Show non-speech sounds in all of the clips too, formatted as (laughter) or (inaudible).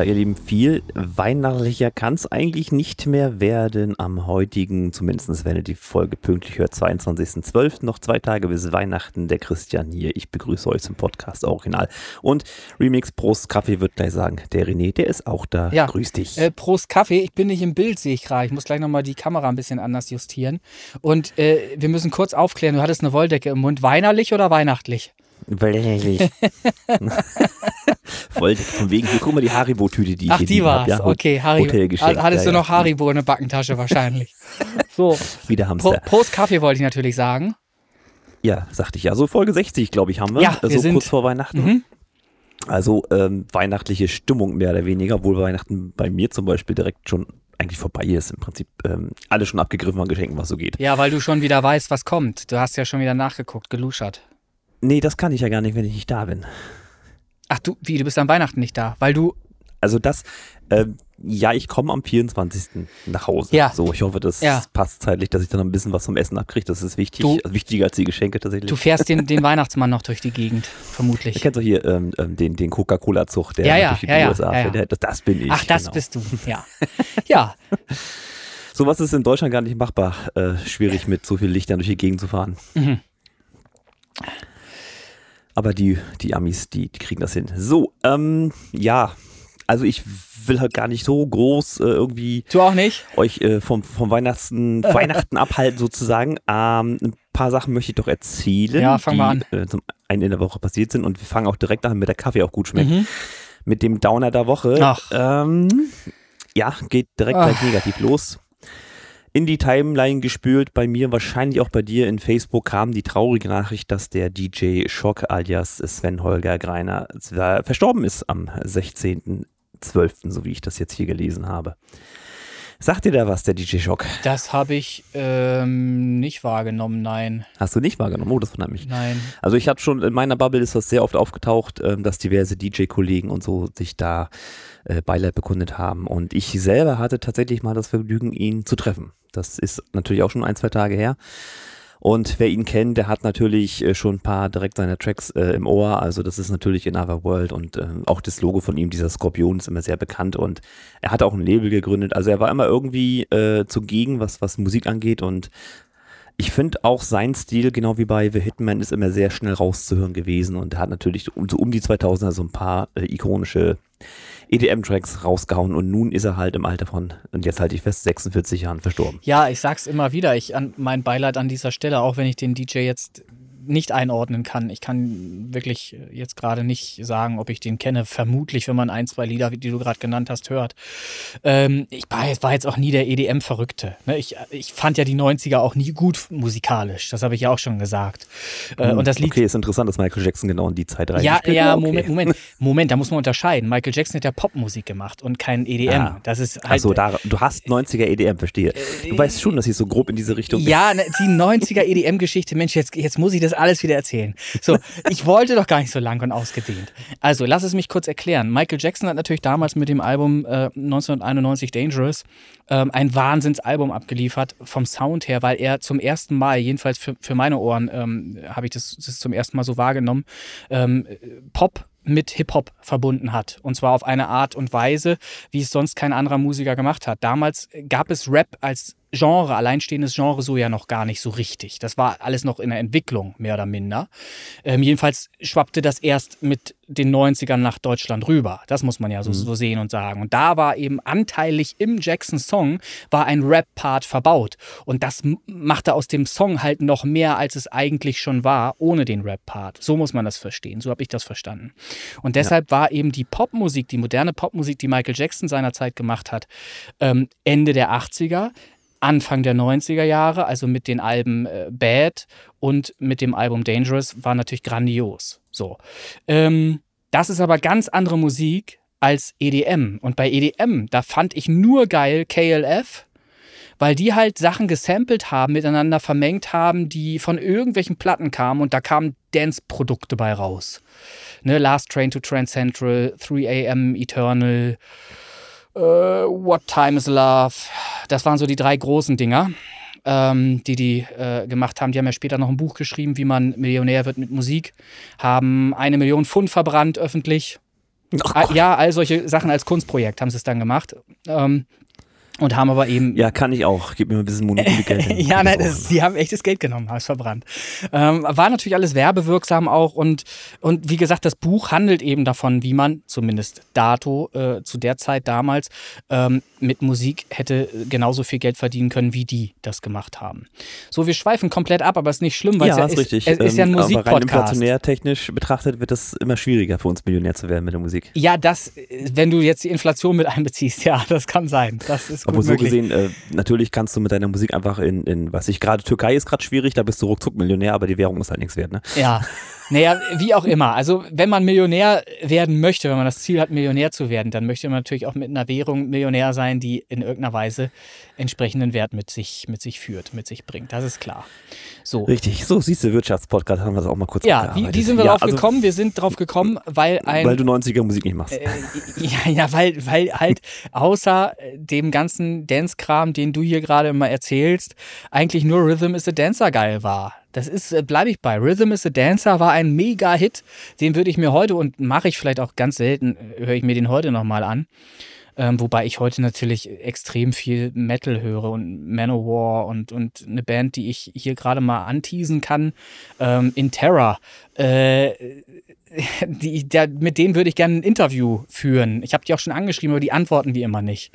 Ja, ihr Lieben, viel weihnachtlicher kann es eigentlich nicht mehr werden am heutigen, zumindest wenn ihr die Folge pünktlich hört, 22.12. Noch zwei Tage bis Weihnachten. Der Christian hier. Ich begrüße euch zum Podcast Original. Und Remix Prost Kaffee wird gleich sagen, der René, der ist auch da. Ja. Grüß dich. Äh, Prost Kaffee, ich bin nicht im Bild, sehe ich gerade. Ich muss gleich nochmal die Kamera ein bisschen anders justieren. Und äh, wir müssen kurz aufklären, du hattest eine Wolldecke im Mund. Weinerlich oder weihnachtlich? Weinerlich. (laughs) Wollte von wegen, hier guck mal die Haribo-Tüte, die ich Ach, hier die hab. war's. Ja, okay, Haribo. Hattest du noch Haribo in der Backentasche wahrscheinlich. (laughs) So, Wieder Pro, Hamster. Prost Kaffee wollte ich natürlich sagen. Ja, sagte ich ja. So Folge 60, glaube ich, haben wir. Ja, wir so sind- kurz vor Weihnachten. Mhm. Also ähm, weihnachtliche Stimmung mehr oder weniger, obwohl Weihnachten bei mir zum Beispiel direkt schon eigentlich vorbei ist. Im Prinzip ähm, alle schon abgegriffen an Geschenken, was so geht. Ja, weil du schon wieder weißt, was kommt. Du hast ja schon wieder nachgeguckt, geluschert. Nee, das kann ich ja gar nicht, wenn ich nicht da bin. Ach du, wie, du bist an Weihnachten nicht da, weil du, Also das, ähm, ja, ich komme am 24. nach Hause. Ja. So, ich hoffe, das Ja. passt zeitlich, dass ich dann ein bisschen was vom Essen abkriege. Das ist wichtig. Du- also wichtiger als die Geschenke tatsächlich. du fährst den, den Weihnachtsmann noch durch die Gegend, Du vermutlich. kennst doch hier ähm, ähm, den, den Coca-Cola-Zug, der Ja, ja, durch die ja, USA ja, fährt. Das, das bin ich. Ach, das genau. bist du, ja. (laughs) Ja, Sowas ist in Deutschland gar nicht machbar. Äh, schwierig mit so viel Lichtern durch die Gegend zu fahren. Mhm. Aber die, die Amis, die, die kriegen das hin. So, ähm, ja. Also ich will halt gar nicht so groß äh, irgendwie du auch nicht? euch äh, vom, vom Weihnachten, (laughs) Weihnachten abhalten sozusagen. Ähm, ein paar Sachen möchte ich doch erzählen, Ja, fang die mal an. Äh, zum einen in der Woche passiert sind und wir fangen auch direkt an, mit der Kaffee auch gut schmeckt. Mhm. Mit dem Downer der Woche. Ach. Ähm, ja, geht direkt Ach. gleich negativ los. In die Timeline gespült, bei mir, wahrscheinlich auch bei dir in Facebook kam die traurige Nachricht, dass der DJ Schock alias Sven Holger Greiner äh, verstorben ist am 16.12., so wie ich das jetzt hier gelesen habe. Sagt dir da was, der DJ Schock? Das habe ich ähm, nicht wahrgenommen, nein. Hast du nicht wahrgenommen? Oh, das wundert mich. Nein. Also ich habe schon, in meiner Bubble ist das sehr oft aufgetaucht, ähm, dass diverse DJ-Kollegen und so sich da äh, Beileid bekundet haben. Und ich selber hatte tatsächlich mal das Vergnügen, ihn zu treffen. Das ist natürlich auch schon ein, zwei Tage her. Und wer ihn kennt, der hat natürlich äh, schon ein paar direkt seine Tracks äh, im Ohr. Also das ist natürlich in Other World und äh, auch das Logo von ihm, dieser Skorpion, ist immer sehr bekannt. Und er hat auch ein Label gegründet. Also er war immer irgendwie äh, zugegen, was, was Musik angeht. Und ich finde auch sein Stil, genau wie bei The Hitman, ist immer sehr schnell rauszuhören gewesen und er hat natürlich um, so um die 2000er so ein paar äh, ikonische EDM-Tracks rausgehauen und nun ist er halt im Alter von, und jetzt halte ich fest, 46 Jahren verstorben. Ja, ich sag's immer wieder. Ich an mein Beileid an dieser Stelle, auch wenn ich den DJ jetzt nicht einordnen kann. Ich kann wirklich jetzt gerade nicht sagen, ob ich den kenne. Vermutlich, wenn man ein, zwei Lieder, die du gerade genannt hast, hört. Ähm, ich war jetzt, war jetzt auch nie der EDM-Verrückte. Ne? Ich, ich fand ja die 90er auch nie gut musikalisch. Das habe ich ja auch schon gesagt. Äh, und das liegt Okay, ist interessant, dass Michael Jackson genau in die Zeit ja, reingespielt ja, hat. Okay. Moment, Moment, (laughs) Moment, da muss man unterscheiden. Michael Jackson hat ja Popmusik gemacht und kein EDM. Ah. Das ist halt. Achso, da, du hast 90er EDM, verstehe. Du weißt schon, dass ich so grob in diese Richtung Ja, ne, die 90er EDM-Geschichte, Mensch, jetzt, jetzt muss ich das alles wieder erzählen. So, (laughs) ich wollte doch gar nicht so lang und ausgedehnt. Also, lass es mich kurz erklären. Michael Jackson hat natürlich damals mit dem Album äh, 1991 Dangerous ähm, ein Wahnsinnsalbum abgeliefert vom Sound her, weil er zum ersten Mal, jedenfalls für, für meine Ohren, ähm, habe ich das, das zum ersten Mal so wahrgenommen, ähm, Pop mit Hip-Hop verbunden hat. Und zwar auf eine Art und Weise, wie es sonst kein anderer Musiker gemacht hat. Damals gab es Rap als Genre, alleinstehendes Genre so ja noch gar nicht so richtig. Das war alles noch in der Entwicklung, mehr oder minder. Ähm, jedenfalls schwappte das erst mit den 90ern nach Deutschland rüber. Das muss man ja so, so sehen und sagen. Und da war eben anteilig im Jackson-Song war ein Rap-Part verbaut. Und das machte aus dem Song halt noch mehr, als es eigentlich schon war, ohne den Rap-Part. So muss man das verstehen. So habe ich das verstanden. Und deshalb war eben die Popmusik, die moderne Popmusik, die Michael Jackson seinerzeit gemacht hat, ähm, Ende der 80er, Anfang der 90er Jahre, also mit den Alben äh, Bad und mit dem Album Dangerous, war natürlich grandios. So. Ähm, das ist aber ganz andere Musik als EDM. Und bei EDM, da fand ich nur geil KLF, weil die halt Sachen gesampelt haben, miteinander vermengt haben, die von irgendwelchen Platten kamen und da kamen Dance-Produkte bei raus. Ne, Last Train to Trans Central, 3 AM Eternal, äh, What Time is Love. Das waren so die drei großen Dinger, ähm, die die äh, gemacht haben. Die haben ja später noch ein Buch geschrieben, wie man Millionär wird mit Musik. Haben eine Million Pfund verbrannt öffentlich. Oh ja, all solche Sachen als Kunstprojekt haben sie es dann gemacht. Ähm, und haben aber eben. Ja, kann ich auch. Gib mir mal ein bisschen Monopoly-Geld. (laughs) ja, nein, das, die haben echtes Geld genommen, haben es verbrannt. Ähm, war natürlich alles werbewirksam auch und, und wie gesagt, das Buch handelt eben davon, wie man, zumindest dato, äh, zu der Zeit damals, ähm, mit Musik hätte genauso viel Geld verdienen können, wie die das gemacht haben. So, wir schweifen komplett ab, aber es ist nicht schlimm, weil ja, es ja ist. Es ist ja ein ähm, Musikpodcast. Aber rein inflationär technisch betrachtet wird es immer schwieriger für uns Millionär zu werden mit der Musik. Ja, das, wenn du jetzt die Inflation mit einbeziehst, (laughs) ja, das kann sein. Das ist aber so gesehen, äh, natürlich kannst du mit deiner Musik einfach in, in was ich gerade, Türkei ist gerade schwierig, da bist du ruckzuck Millionär, aber die Währung ist halt nichts wert, ne? Ja. (laughs) Naja, wie auch immer. Also, wenn man Millionär werden möchte, wenn man das Ziel hat, Millionär zu werden, dann möchte man natürlich auch mit einer Währung Millionär sein, die in irgendeiner Weise entsprechenden Wert mit sich, mit sich führt, mit sich bringt. Das ist klar. So. Richtig. So, siehst du, Wirtschaftspodcast haben wir das auch mal kurz Ja, wie, wie sind wir ja, drauf also, gekommen? Wir sind drauf gekommen, weil ein. Weil du 90er Musik nicht machst. Äh, ja, ja, weil, weil halt außer dem ganzen Dance-Kram, den du hier gerade immer erzählst, eigentlich nur Rhythm is a Dancer geil war. Das ist, äh, bleibe ich bei. Rhythm is a Dancer war ein Mega-Hit. Den würde ich mir heute und mache ich vielleicht auch ganz selten, äh, höre ich mir den heute nochmal an. Ähm, wobei ich heute natürlich extrem viel Metal höre und Manowar und, und eine Band, die ich hier gerade mal anteasen kann, ähm, In Terror. Äh, (laughs) die, der, mit denen würde ich gerne ein Interview führen. Ich habe die auch schon angeschrieben, aber die antworten wie immer nicht.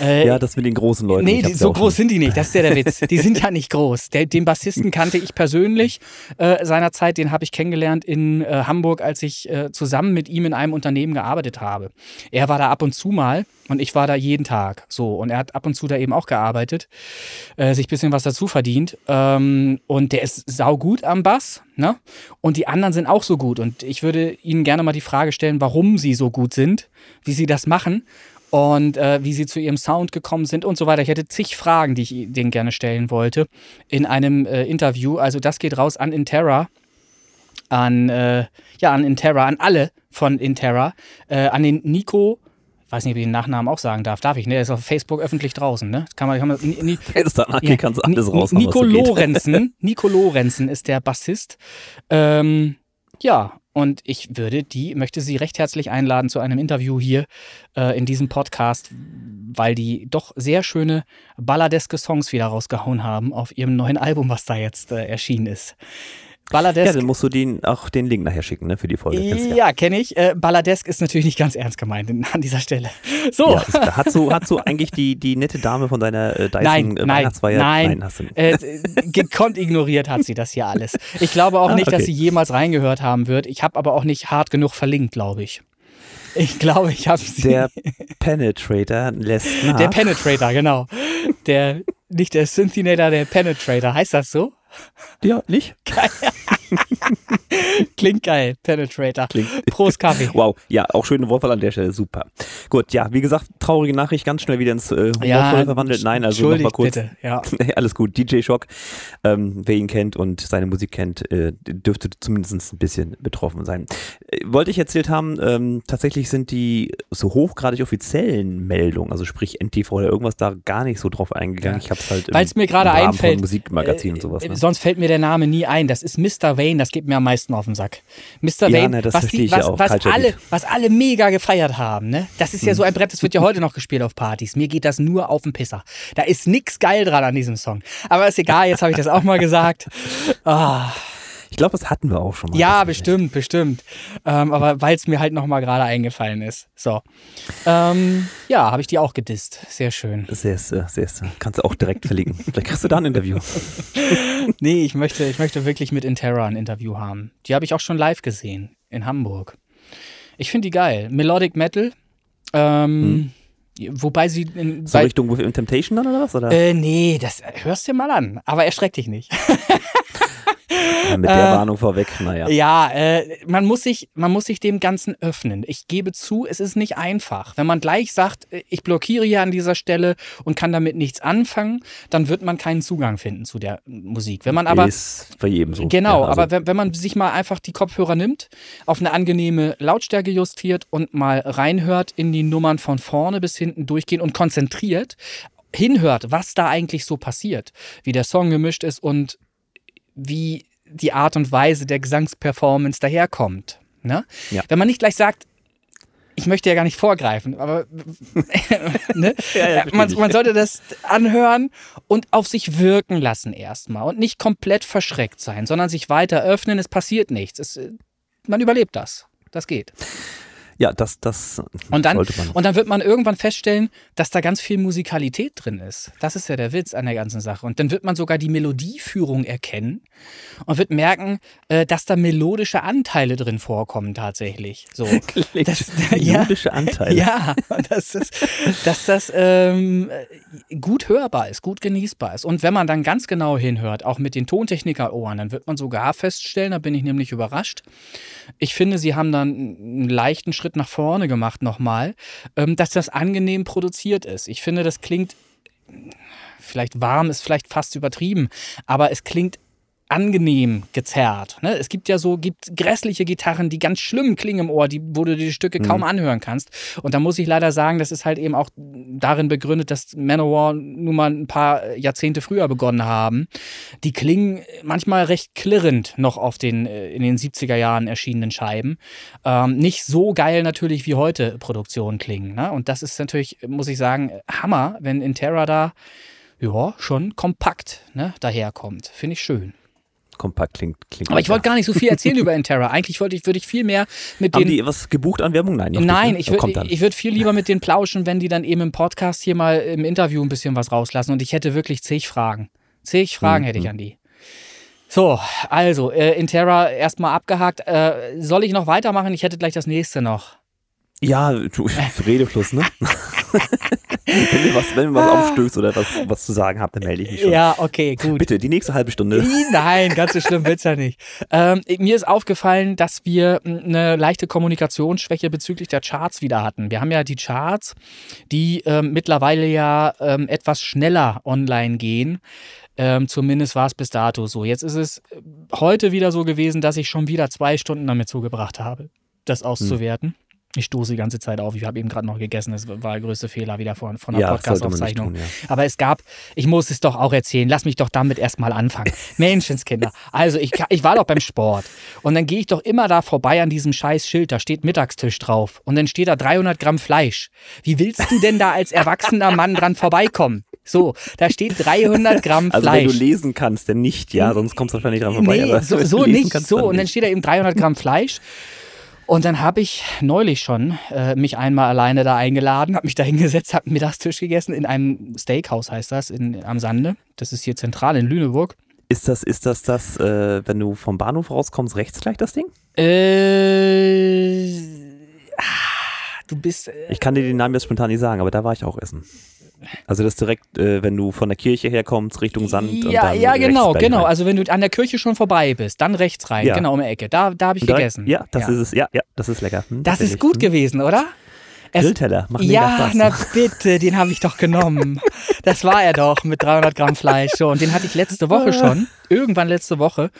Äh, ja, das mit den großen Leuten. Nee, die, so groß sind die nicht. Das ist ja der Witz. Die sind ja nicht groß. Der, den Bassisten kannte ich persönlich äh, seinerzeit. Den habe ich kennengelernt in äh, Hamburg, als ich äh, zusammen mit ihm in einem Unternehmen gearbeitet habe. Er war da ab und zu mal und ich war da jeden Tag. So. Und er hat ab und zu da eben auch gearbeitet, äh, sich ein bisschen was dazu verdient. Ähm, und der ist saugut am Bass. Ne? Und die anderen sind auch so gut. Und ich würde Ihnen gerne mal die Frage stellen, warum sie so gut sind, wie sie das machen und äh, wie sie zu ihrem Sound gekommen sind und so weiter. Ich hätte zig Fragen, die ich denen gerne stellen wollte in einem äh, Interview. Also das geht raus an Interra, an äh, ja an Interra, an alle von Interra, äh, an den Nico. Weiß nicht, ob ich den Nachnamen auch sagen darf. Darf ich, ne? Der ist auf Facebook öffentlich draußen, ne? Kann man, kann man, ni, ni, (laughs) ja, kannst du alles raus. Nico Lorenzen, Nico Lorenzen ist der Bassist. Ähm, ja, und ich würde die, möchte sie recht herzlich einladen zu einem Interview hier äh, in diesem Podcast, weil die doch sehr schöne balladeske Songs wieder rausgehauen haben auf ihrem neuen Album, was da jetzt äh, erschienen ist. Balladesk. Ja, dann musst du den, auch den Link nachher schicken, ne, für die Folge. Ja, ja kenne ich. Äh, Balladesk ist natürlich nicht ganz ernst gemeint an dieser Stelle. So. Ja, ist, hat so, hat so eigentlich die, die nette Dame von deiner äh, Dyson nein, äh, Weihnachtsfeier? Nein, nein hast du nicht. Äh, gekonnt ignoriert hat sie das hier alles. Ich glaube auch ah, nicht, okay. dass sie jemals reingehört haben wird. Ich habe aber auch nicht hart genug verlinkt, glaube ich. Ich glaube, ich habe sie. Der Penetrator lässt nach. Der Penetrator, genau. Der, nicht der Synthinator, der Penetrator. Heißt das so? Ja, nicht? Geil. (laughs) (laughs) (laughs) Klingt geil, Penetrator. Klingt. Prost Kaffee. (laughs) Wow, ja, auch schöne Wortwahl an der Stelle, super. Gut, ja, wie gesagt, traurige Nachricht, ganz schnell wieder ins äh, ja, verwandelt. Nein, also noch mal kurz. Bitte, ja. (laughs) Alles gut, DJ Shock, ähm, wer ihn kennt und seine Musik kennt, äh, dürfte zumindest ein bisschen betroffen sein. Äh, wollte ich erzählt haben, ähm, tatsächlich sind die so hochgradig offiziellen Meldungen, also sprich NTV oder irgendwas, da gar nicht so drauf eingegangen. Ja. Ich habe es halt Weil es mir gerade einfällt. Musikmagazin und sowas. Ne? Sonst fällt mir der Name nie ein. Das ist Mr. Wayne, das geht mir am meisten auf den Sack. Mr. Ja, Wayne, ne, was, die, was, ja was, alle, was alle mega gefeiert haben, ne? Das ist ja so ein Brett, das wird ja (laughs) heute noch gespielt auf Partys. Mir geht das nur auf den Pisser. Da ist nichts geil dran an diesem Song. Aber ist egal, jetzt habe ich das auch mal gesagt. Oh. (laughs) Ich glaube, das hatten wir auch schon mal. Ja, bestimmt, bestimmt. Ähm, aber weil es mir halt nochmal gerade eingefallen ist. So. Ähm, ja, habe ich die auch gedisst. Sehr schön. Sehr, sehr, sehr. Kannst du auch direkt verlinken. (laughs) Vielleicht kriegst du da ein Interview. (laughs) nee, ich möchte, ich möchte wirklich mit Interra ein Interview haben. Die habe ich auch schon live gesehen in Hamburg. Ich finde die geil. Melodic Metal. Ähm, hm. Wobei sie. In, so Richtung Temptation dann oder was? Oder? Äh, nee, das hörst du dir mal an. Aber erschreck dich nicht. (laughs) Ja, mit der äh, Warnung vorweg, naja. Ja, äh, man, muss sich, man muss sich dem Ganzen öffnen. Ich gebe zu, es ist nicht einfach. Wenn man gleich sagt, äh, ich blockiere hier an dieser Stelle und kann damit nichts anfangen, dann wird man keinen Zugang finden zu der Musik. Wenn man aber. Ist bei jedem so. Genau, ja, also. aber wenn, wenn man sich mal einfach die Kopfhörer nimmt, auf eine angenehme Lautstärke justiert und mal reinhört in die Nummern von vorne bis hinten durchgehen und konzentriert, hinhört, was da eigentlich so passiert, wie der Song gemischt ist und wie die Art und Weise der Gesangsperformance daherkommt. Ne? Ja. Wenn man nicht gleich sagt, ich möchte ja gar nicht vorgreifen, aber (laughs) ne? Ja, ja, man, man sollte das anhören und auf sich wirken lassen erstmal und nicht komplett verschreckt sein, sondern sich weiter öffnen. Es passiert nichts. Es, man überlebt das. Das geht. Ja, das, das Und dann, sollte man. und dann wird man irgendwann feststellen, dass da ganz viel Musikalität drin ist. Das ist ja der Witz an der ganzen Sache. Und dann wird man sogar die Melodieführung erkennen und wird merken, äh, dass da melodische Anteile drin vorkommen tatsächlich. So. (laughs) Das- (laughs) ja. Melodische Anteile. Ja, dass das, dass das ähm, gut hörbar ist, gut genießbar ist. Und wenn man dann ganz genau hinhört, auch mit den Tontechniker-Ohren, dann wird man sogar feststellen, da bin ich nämlich überrascht. Ich finde, sie haben dann einen leichten Schritt nach vorne gemacht nochmal, ähm, dass das angenehm produziert ist. Ich finde, das klingt, vielleicht warm ist vielleicht fast übertrieben, aber es klingt angenehm gezerrt. Ne? Es gibt ja so, gibt grässliche Gitarren, die ganz schlimm klingen im Ohr, die, wo du die Stücke kaum anhören kannst. Und da muss ich leider sagen, das ist halt eben auch darin begründet, dass Manowar nun mal ein paar Jahrzehnte früher begonnen haben. Die klingen manchmal recht klirrend noch auf den äh, in den 70er Jahren erschienenen Scheiben. Ähm, nicht so geil natürlich wie heute Produktionen klingen. Ne? Und das ist natürlich, muss ich sagen, Hammer, wenn Interra da ja, schon kompakt ne, daherkommt. Finde ich schön. Kompakt klingt, klingt Aber ich wollte gar nicht so viel (laughs) erzählen über Interra. Eigentlich wollte ich, würde ich viel mehr mit Haben den. die was gebucht an Werbung? Nein, Nein, nicht, ich ne? würde Kommt dann. ich würd viel lieber (laughs) mit denen plauschen, wenn die dann eben im Podcast hier mal im Interview ein bisschen was rauslassen. Und ich hätte wirklich zig Fragen. Zig Fragen Mhm. hätte ich an die. So, also, äh, Interra erstmal abgehakt. Äh, soll ich noch weitermachen? Ich hätte gleich das nächste noch. Ja, du, (laughs) Redefluss, ne? Wenn mir was, wenn mir was aufstößt oder was, was zu sagen habt, dann melde ich mich schon. Ah. Ja, okay, gut. Bitte, die nächste halbe Stunde. Nein, ganz so schlimm wird's ja nicht. Ähm, mir ist aufgefallen, dass wir eine leichte Kommunikationsschwäche bezüglich der Charts wieder hatten. Wir haben ja die Charts, die ähm, mittlerweile ja ähm, etwas schneller online gehen. Ähm, zumindest war es bis dato so. Jetzt ist es äh, heute wieder so gewesen, dass ich schon wieder zwei Stunden damit zugebracht habe, das auszuwerten. Ich stoße die ganze Zeit auf. Ich habe eben gerade noch gegessen. Das war der größte Fehler wieder von, von der Ja, Podcast-Aufzeichnung. ja. Aber es gab, ich muss es doch auch erzählen, lass mich doch damit erstmal anfangen. (laughs) Menschenskinder. Also ich, ich war doch beim Sport und dann gehe ich doch immer da vorbei an diesem scheiß Schild, da steht Mittagstisch drauf und dann steht da 300 Gramm Fleisch. Wie willst du denn da als erwachsener Mann dran vorbeikommen? So, da steht 300 Gramm Also wenn Fleisch. du lesen kannst, dann nicht, ja, sonst kommst du wahrscheinlich dran vorbei. Nee, so, so nicht, so. Und dann steht da eben 300 Gramm Fleisch. Und dann habe ich neulich schon äh, mich einmal alleine da eingeladen, habe mich da hingesetzt, habe einen Mittagstisch gegessen in einem Steakhouse, heißt das, in, am Sande. Das ist hier zentral in Lüneburg. Ist das, ist das das, äh, wenn du vom Bahnhof rauskommst, rechts gleich das Ding? Äh, ah, du bist. Äh, Ich kann dir den Namen jetzt spontan nicht sagen, aber da war ich auch essen. Also das direkt, äh, wenn du von der Kirche herkommst, Richtung Sand. und ja, dann ja, genau, genau. rein. Also wenn du an der Kirche schon vorbei bist, dann rechts rein, Ja. genau um die Ecke. Da, da habe ich direkt- gegessen. Ja, das ja. ist es. Ja, ja, das ist lecker. Hm, Das ist gut gewesen, oder? Es- Grillteller, machen Ja, na bitte, den habe ich doch genommen. Das war er doch mit 300 Gramm Fleisch. So, und den hatte ich letzte Woche schon, irgendwann letzte Woche.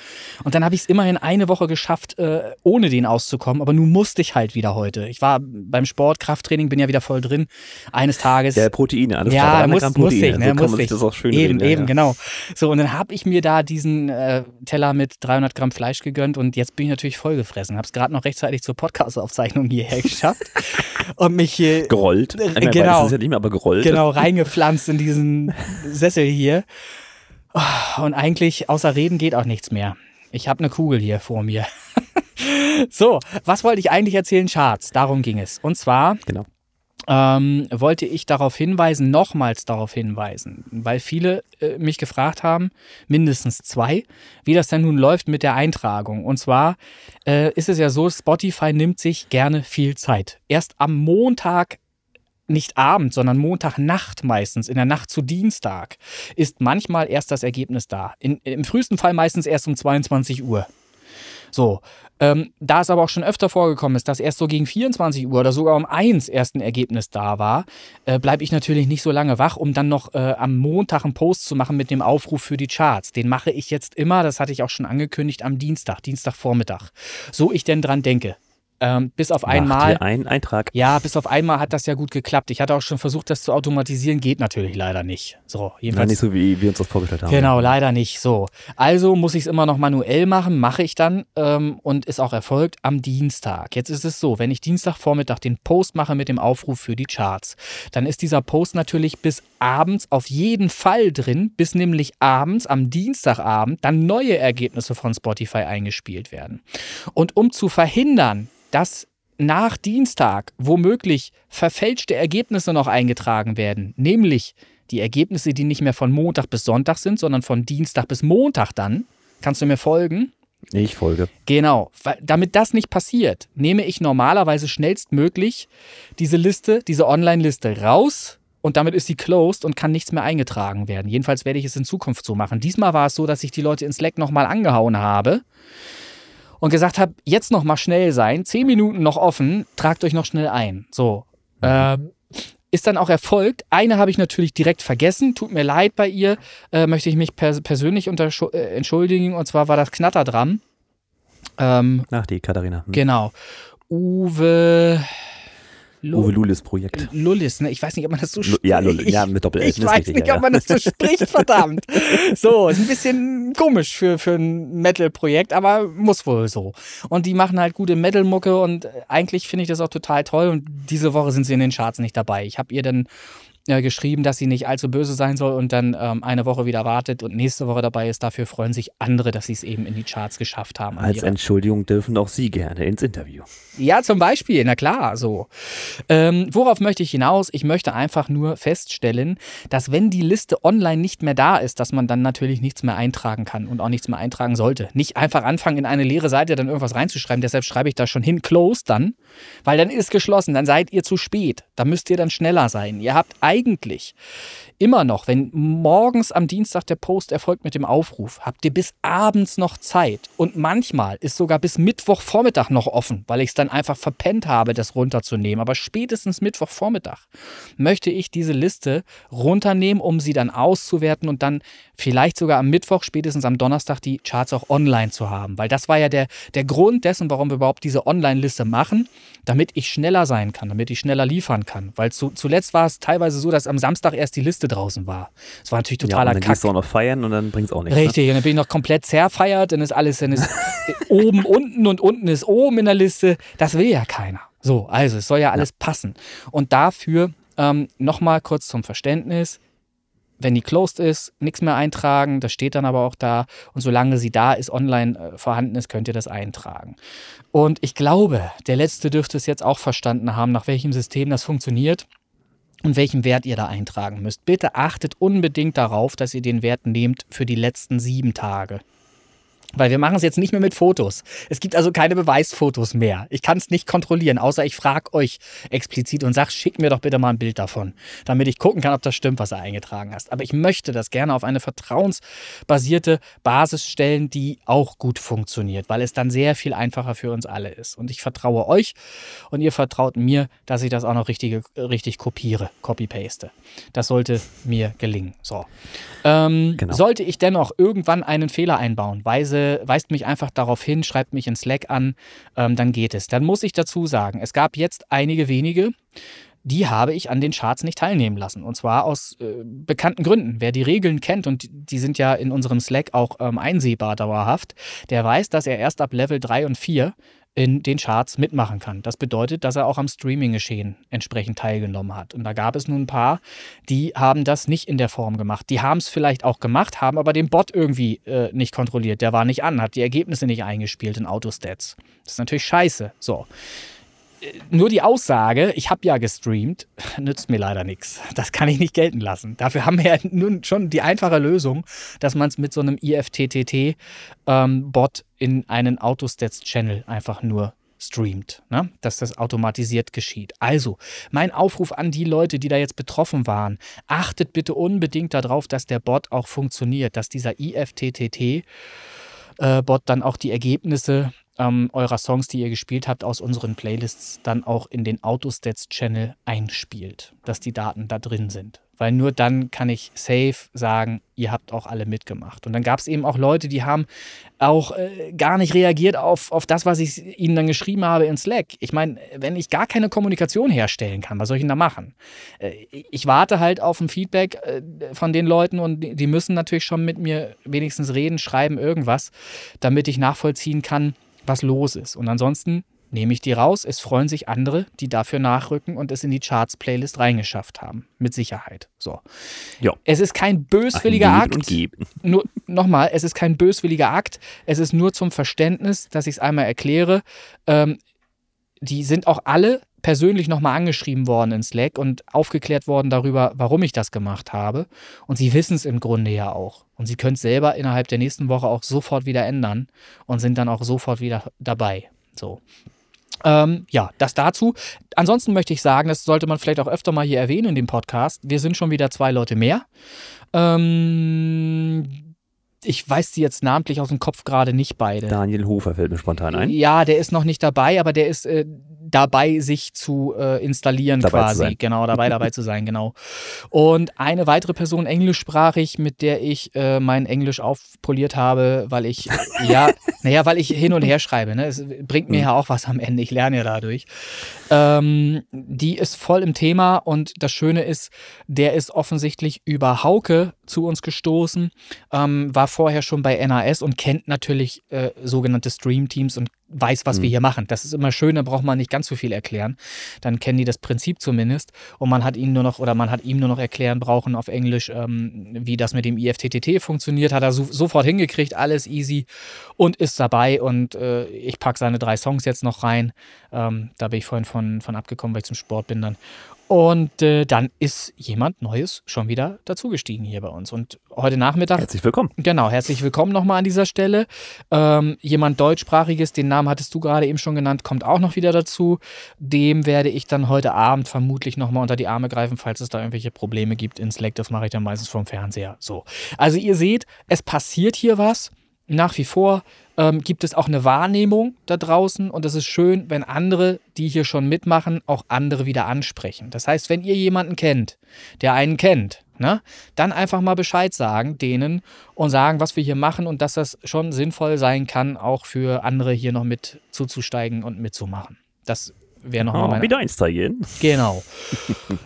Und dann habe ich es immerhin eine Woche geschafft, äh, ohne den auszukommen. Aber nun musste ich halt wieder heute. Ich war beim Sport, Krafttraining, bin ja wieder voll drin. Eines Tages. Ja, Proteine, alles ja, klar. 300 muss, Gramm muss ich, ne, so muss ich. das auch schön eben, reden. ja, eben, ja. genau. So, und dann habe ich mir da diesen äh, Teller mit 300 Gramm Fleisch gegönnt und jetzt bin ich natürlich vollgefressen. Habe es gerade noch rechtzeitig zur Podcast-Aufzeichnung hierher (laughs) geschafft und mich hier Gerollt. Ich meine, genau. Das ist ja nicht mehr, aber gerollt. genau reingepflanzt in diesen Sessel hier. Oh, Und eigentlich außer Reden geht auch nichts mehr. Ich habe eine Kugel hier vor mir. (laughs) so, was wollte ich eigentlich erzählen? Charts, darum ging es. Und zwar Genau. Ähm, wollte ich darauf hinweisen, nochmals darauf hinweisen, weil viele äh, mich gefragt haben, mindestens zwei, wie das denn nun läuft mit der Eintragung. Und zwar äh, ist es ja so, Spotify nimmt sich gerne viel Zeit. Erst am Montag nicht Abend, sondern Montagnacht meistens, in der Nacht zu Dienstag, ist manchmal erst das Ergebnis da. In, Im frühesten Fall meistens erst um 22 Uhr. So, ähm, da es aber auch schon öfter vorgekommen ist, dass erst so gegen 24 Uhr oder sogar um 1 erst ein Ergebnis da war, äh, bleibe ich natürlich nicht so lange wach, um dann noch äh, am Montag einen Post zu machen mit dem Aufruf für die Charts. Den mache ich jetzt immer, das hatte ich auch schon angekündigt, am Dienstag, Dienstagvormittag. So ich denn dran denke. Ähm, bis auf Macht einmal. einen Eintrag. Ja, bis auf einmal hat das ja gut geklappt. Ich hatte auch schon versucht, das zu automatisieren, geht natürlich leider nicht. So, jedenfalls. nicht so, wie wir uns das vorgestellt haben. Genau, leider nicht. So. Also muss ich es immer noch manuell machen, mache ich dann ähm, und ist auch erfolgt am Dienstag. Jetzt ist es so, wenn ich Dienstagvormittag den Post mache mit dem Aufruf für die Charts, dann ist dieser Post natürlich bis abends auf jeden Fall drin, bis nämlich abends, am Dienstagabend, dann neue Ergebnisse von Spotify eingespielt werden. Und um zu verhindern, dass nach Dienstag womöglich verfälschte Ergebnisse noch eingetragen werden, nämlich die Ergebnisse, die nicht mehr von Montag bis Sonntag sind, sondern von Dienstag bis Montag dann. Kannst du mir folgen? Ich folge. Genau. Damit das nicht passiert, nehme ich normalerweise schnellstmöglich diese Liste, diese Online-Liste raus und damit ist sie closed und kann nichts mehr eingetragen werden. Jedenfalls werde ich es in Zukunft so machen. Diesmal war es so, dass ich die Leute in Slack nochmal angehauen habe und gesagt habe, jetzt noch mal schnell sein, zehn Minuten noch offen, tragt euch noch schnell ein. So. Ähm, ist dann auch erfolgt. Eine habe ich natürlich direkt vergessen, tut mir leid bei ihr, äh, möchte ich mich pers persönlich äh, entschuldigen und zwar war das Knatterdram. Ähm, Ach, die Katharina. Hm. genau. Uwe. Uwe Lulis Projekt. Lullis, ne? Ich weiß nicht, ob man das so Lu- ja, Lull- Ich- ja, mit Doppel-L, Ich ist weiß nicht, ja, ob man das so spricht, verdammt. (laughs) So, ist ein bisschen komisch für, für ein Metal-Projekt, aber muss wohl so. Und die machen halt gute Metal-Mucke und äh, eigentlich finde ich das auch total toll. Und diese Woche sind sie in den Charts nicht dabei. Ich habe ihr dann äh, geschrieben, dass sie nicht allzu böse sein soll und dann ähm, eine Woche wieder wartet und nächste Woche dabei ist. Dafür freuen sich andere, dass sie es eben in die Charts geschafft haben. Als Entschuldigung dürfen auch Sie gerne ins Interview. ja, zum Beispiel, na klar, so. Ähm, worauf möchte ich hinaus? Ich möchte einfach nur feststellen, dass wenn die Liste online nicht mehr da ist, dass man dann natürlich nichts mehr eintragen kann und auch nichts mehr eintragen sollte. Nicht einfach anfangen, in eine leere Seite dann irgendwas reinzuschreiben. Deshalb schreibe ich da schon hin, close dann, weil dann ist geschlossen, dann seid ihr zu spät. Da müsst ihr dann schneller sein. Ihr habt eigentlich immer noch, wenn morgens am Dienstag der Post erfolgt mit dem Aufruf, habt ihr bis abends noch Zeit. Und manchmal ist sogar bis Mittwochvormittag noch offen, weil ich es dann einfach verpennt habe, das runterzunehmen. Aber spätestens Mittwochvormittag möchte ich diese Liste runternehmen, um sie dann auszuwerten und dann vielleicht sogar am Mittwoch, spätestens am Donnerstag, die Charts auch online zu haben. Weil das war ja der, der Grund dessen, warum wir überhaupt diese Online-Liste machen, damit ich schneller sein kann, damit ich schneller liefern kann. Weil zu, zuletzt war es teilweise so, dass am Samstag erst die Liste draußen war. Das war natürlich Ja, und totaler dann Kack. gehst du auch noch feiern und dann bringt es auch nichts. Ne? Richtig, und dann bin ich noch komplett zerfeiert, dann ist alles, dann ist (laughs) oben unten und unten ist oben in der Liste. Das will ja keiner. So, also es soll ja alles passen. Und dafür ähm, nochmal kurz zum Verständnis. Wenn die closed ist, nichts mehr eintragen, das steht dann aber auch da. Und solange sie da ist, online äh, vorhanden ist, könnt ihr das eintragen. Und ich glaube, der Letzte dürfte es jetzt auch verstanden haben, nach welchem System das funktioniert und welchen Wert ihr da eintragen müsst. Bitte achtet unbedingt darauf, dass ihr den Wert nehmt für die letzten sieben Tage. Weil wir machen es jetzt nicht mehr mit Fotos. Es gibt also keine Beweisfotos mehr. Ich kann es nicht kontrollieren, außer ich frage euch explizit und sage, schickt mir doch bitte mal ein Bild davon, damit ich gucken kann, ob das stimmt, was ihr eingetragen hast. Aber ich möchte das gerne auf eine vertrauensbasierte Basis stellen, die auch gut funktioniert, weil es dann sehr viel einfacher für uns alle ist. Und ich vertraue euch und ihr vertraut mir, dass ich das auch noch richtig, richtig kopiere, copy-paste. Das sollte mir gelingen. So. Ähm, Genau. Sollte ich dennoch irgendwann einen Fehler einbauen, weise, weist mich einfach darauf hin, schreibt mich in Slack an, ähm, dann geht es. Dann muss ich dazu sagen, es gab jetzt einige wenige, die habe ich an den Charts nicht teilnehmen lassen. Und zwar aus äh, bekannten Gründen. Wer die Regeln kennt, und die, die sind ja in unserem Slack auch ähm, einsehbar dauerhaft, der weiß, dass er erst ab Level 3 und 4 in den Charts mitmachen kann. Das bedeutet, dass er auch am Streaming-Geschehen entsprechend teilgenommen hat. Und da gab es nun ein paar, die haben das nicht in der Form gemacht. Die haben es vielleicht auch gemacht, haben aber den Bot irgendwie äh, nicht kontrolliert. Der war nicht an, hat die Ergebnisse nicht eingespielt in Autostats. Das ist natürlich scheiße. So. Äh, Nur die Aussage, ich habe ja gestreamt, (laughs) nützt mir leider nichts. Das kann ich nicht gelten lassen. Dafür haben wir ja (laughs) nun schon die einfache Lösung, dass man es mit so einem IFTTT-Bot in einen Autostats-Channel einfach nur streamt, ne? dass das automatisiert geschieht. Also, mein Aufruf an die Leute, die da jetzt betroffen waren, achtet bitte unbedingt darauf, dass der Bot auch funktioniert, dass dieser IFTTT-Bot dann auch die Ergebnisse ähm, eurer Songs, die ihr gespielt habt, aus unseren Playlists dann auch in den Autostats-Channel einspielt, dass die Daten da drin sind. Weil nur dann kann ich safe sagen, ihr habt auch alle mitgemacht. Und dann gab es eben auch Leute, die haben auch äh, gar nicht reagiert auf, auf das, was ich ihnen dann geschrieben habe in Slack. Ich meine, wenn ich gar keine Kommunikation herstellen kann, was soll ich denn da machen? Äh, ich warte halt auf ein Feedback äh, von den Leuten und die müssen natürlich schon mit mir wenigstens reden, schreiben, irgendwas, damit ich nachvollziehen kann, was los ist. Und ansonsten nehme ich die raus. Es freuen sich andere, die dafür nachrücken und es in die Charts-Playlist reingeschafft haben. Mit Sicherheit. So. Ja. Es ist kein böswilliger Ein Akt. Geben und Geben. Nur nochmal, es ist kein böswilliger Akt. Es ist nur zum Verständnis, dass ich es einmal erkläre. Ähm, die sind auch alle persönlich nochmal angeschrieben worden in Slack und aufgeklärt worden darüber, warum ich das gemacht habe. Und sie wissen es im Grunde ja auch. Und sie können es selber innerhalb der nächsten Woche auch sofort wieder ändern und sind dann auch sofort wieder dabei. So. Ähm, ja, das dazu. Ansonsten möchte ich sagen, das sollte man vielleicht auch öfter mal hier erwähnen in dem Podcast. Wir sind schon wieder zwei Leute mehr. Ähm, ich weiß die jetzt namentlich aus dem Kopf gerade nicht beide. Daniel Hofer fällt mir spontan ein. Ja, der ist noch nicht dabei, aber der ist äh, dabei, sich zu äh, installieren Dabei quasi. Genau, dabei dabei zu sein, (laughs) genau. Und eine weitere Person englischsprachig, mit der ich äh, mein Englisch aufpoliert habe, weil ich, (laughs) ja, naja, weil ich hin und her schreibe. Ne? Es bringt mir Mhm. ja auch was am Ende. Ich lerne ja dadurch. Ähm, die ist voll im Thema und das Schöne ist, der ist offensichtlich über Hauke zu uns gestoßen, ähm, war vorher schon bei NAS und kennt natürlich äh, sogenannte Stream-Teams und weiß, was wir Mhm. hier machen. Das ist immer schön, da braucht man nicht ganz so viel erklären. Dann kennen die das Prinzip zumindest und man hat ihnen nur noch oder man hat ihm nur noch erklären brauchen auf Englisch, ähm, wie das mit dem IFTTT funktioniert. Hat er so, sofort hingekriegt, alles easy und ist dabei und äh, ich packe seine drei Songs jetzt noch rein. Ähm, da bin ich vorhin von, von abgekommen, weil ich zum Sport bin dann. Und äh, dann ist jemand Neues schon wieder dazugestiegen hier bei uns. Und heute Nachmittag Herzlich willkommen. Genau, herzlich willkommen nochmal an dieser Stelle. Ähm, jemand deutschsprachiges, den Namen hattest du gerade eben schon genannt, kommt auch noch wieder dazu. Dem werde ich dann heute Abend vermutlich nochmal unter die Arme greifen, falls es da irgendwelche Probleme gibt in Slack. Das mache ich dann meistens vom Fernseher. So. Also ihr seht, es passiert hier was. Nach wie vor ähm, gibt es auch eine Wahrnehmung da draußen und es ist schön, wenn andere, die hier schon mitmachen, auch andere wieder ansprechen. Das heißt, wenn ihr jemanden kennt, der einen kennt, ne, dann einfach mal Bescheid sagen denen und sagen, was wir hier machen und dass das schon sinnvoll sein kann, auch für andere hier noch mit zuzusteigen und mitzumachen. Das wäre nochmal Oh, meine wieder einsteigen. Genau. (laughs)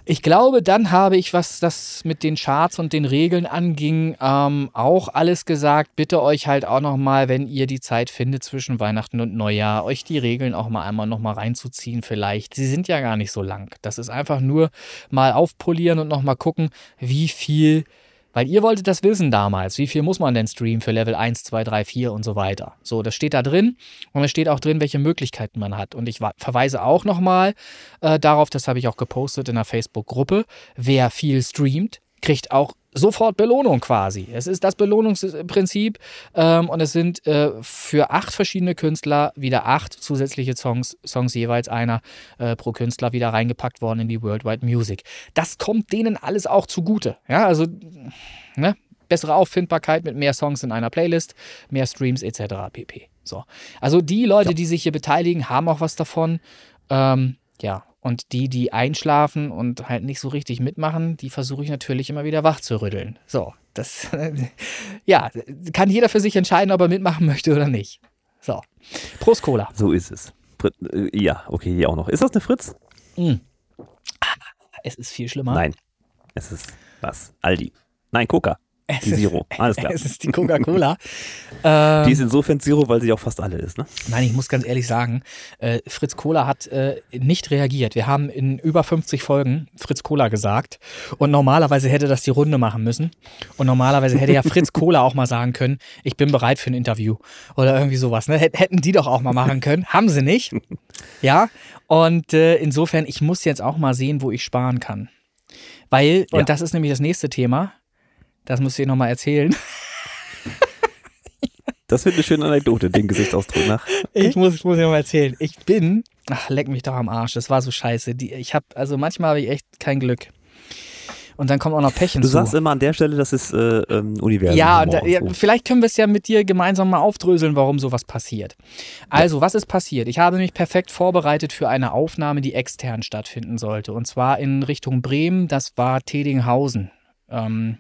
Ich glaube, dann habe ich, was das mit den Charts und den Regeln anging, ähm, auch alles gesagt. Bitte euch halt auch nochmal, wenn ihr die Zeit findet zwischen Weihnachten und Neujahr, euch die Regeln auch mal einmal nochmal reinzuziehen vielleicht. Sie sind ja gar nicht so lang. Das ist einfach nur mal aufpolieren und nochmal gucken, wie viel weil ihr wolltet das wissen damals. Wie viel muss man denn streamen für Level 1, 2, 3, 4 und so weiter? So, das steht da drin. Und es steht auch drin, welche Möglichkeiten man hat. Und ich verweise auch nochmal äh, darauf, das habe ich auch gepostet in der Facebook-Gruppe. Wer viel streamt, kriegt auch sofort Belohnung quasi. Es ist das Belohnungsprinzip ähm, und es sind äh, für acht verschiedene Künstler wieder acht zusätzliche Songs, Songs jeweils einer äh, pro Künstler wieder reingepackt worden in die Worldwide Music. Das kommt denen alles auch zugute. Ja, also ne? bessere Auffindbarkeit mit mehr Songs in einer Playlist, mehr Streams etc. pp. So. Also die Leute, die sich hier beteiligen, haben auch was davon. Ähm, ja, und die, die einschlafen und halt nicht so richtig mitmachen, die versuche ich natürlich immer wieder wach zu rütteln. So, das, (laughs) ja, kann jeder für sich entscheiden, ob er mitmachen möchte oder nicht. So, Prost Cola. So ist es. Äh, ja, okay, hier auch noch. Ist das eine Fritz? Mm. Ah, Es ist viel schlimmer. Nein. Es ist was? Aldi. Nein, Coca. Es Die ist- Zero. Alles klar. Es ist die Coca-Cola. ähm, (laughs) Die ist insofern Zero, weil sie auch fast alle ist, ne? Nein, ich muss ganz ehrlich sagen, äh, Fritz Kohler hat äh, nicht reagiert. Wir haben in über 50 Folgen Fritz Kohler gesagt und normalerweise hätte das die Runde machen müssen. Und normalerweise hätte ja Fritz (laughs) Kohler auch mal sagen können, ich bin bereit für ein Interview oder irgendwie sowas. Ne? Hät- Hätten die doch auch mal machen können. Haben sie nicht. (laughs) Ja, und äh, insofern, ich muss jetzt auch mal sehen, wo ich sparen kann. Weil, Ja. und das ist nämlich das nächste Thema, das müsst ihr nochmal erzählen. Das wird eine schöne Anekdote, dem Gesichtsausdruck nach. Ich muss, ich muss ja mal erzählen. Ich bin, ach, leck mich doch am Arsch. Das war so scheiße. Die, ich habe, also manchmal habe ich echt kein Glück. Und dann kommt auch noch Pech hinzu. Du sagst immer an der Stelle, das ist äh, ähm, Universum. Ja, da, ja, vielleicht können wir es ja mit dir gemeinsam mal aufdröseln, warum sowas passiert. Also, ja. was ist passiert? Ich habe mich perfekt vorbereitet für eine Aufnahme, die extern stattfinden sollte. Und zwar in Richtung Bremen, das war Tedinghausen. Ähm,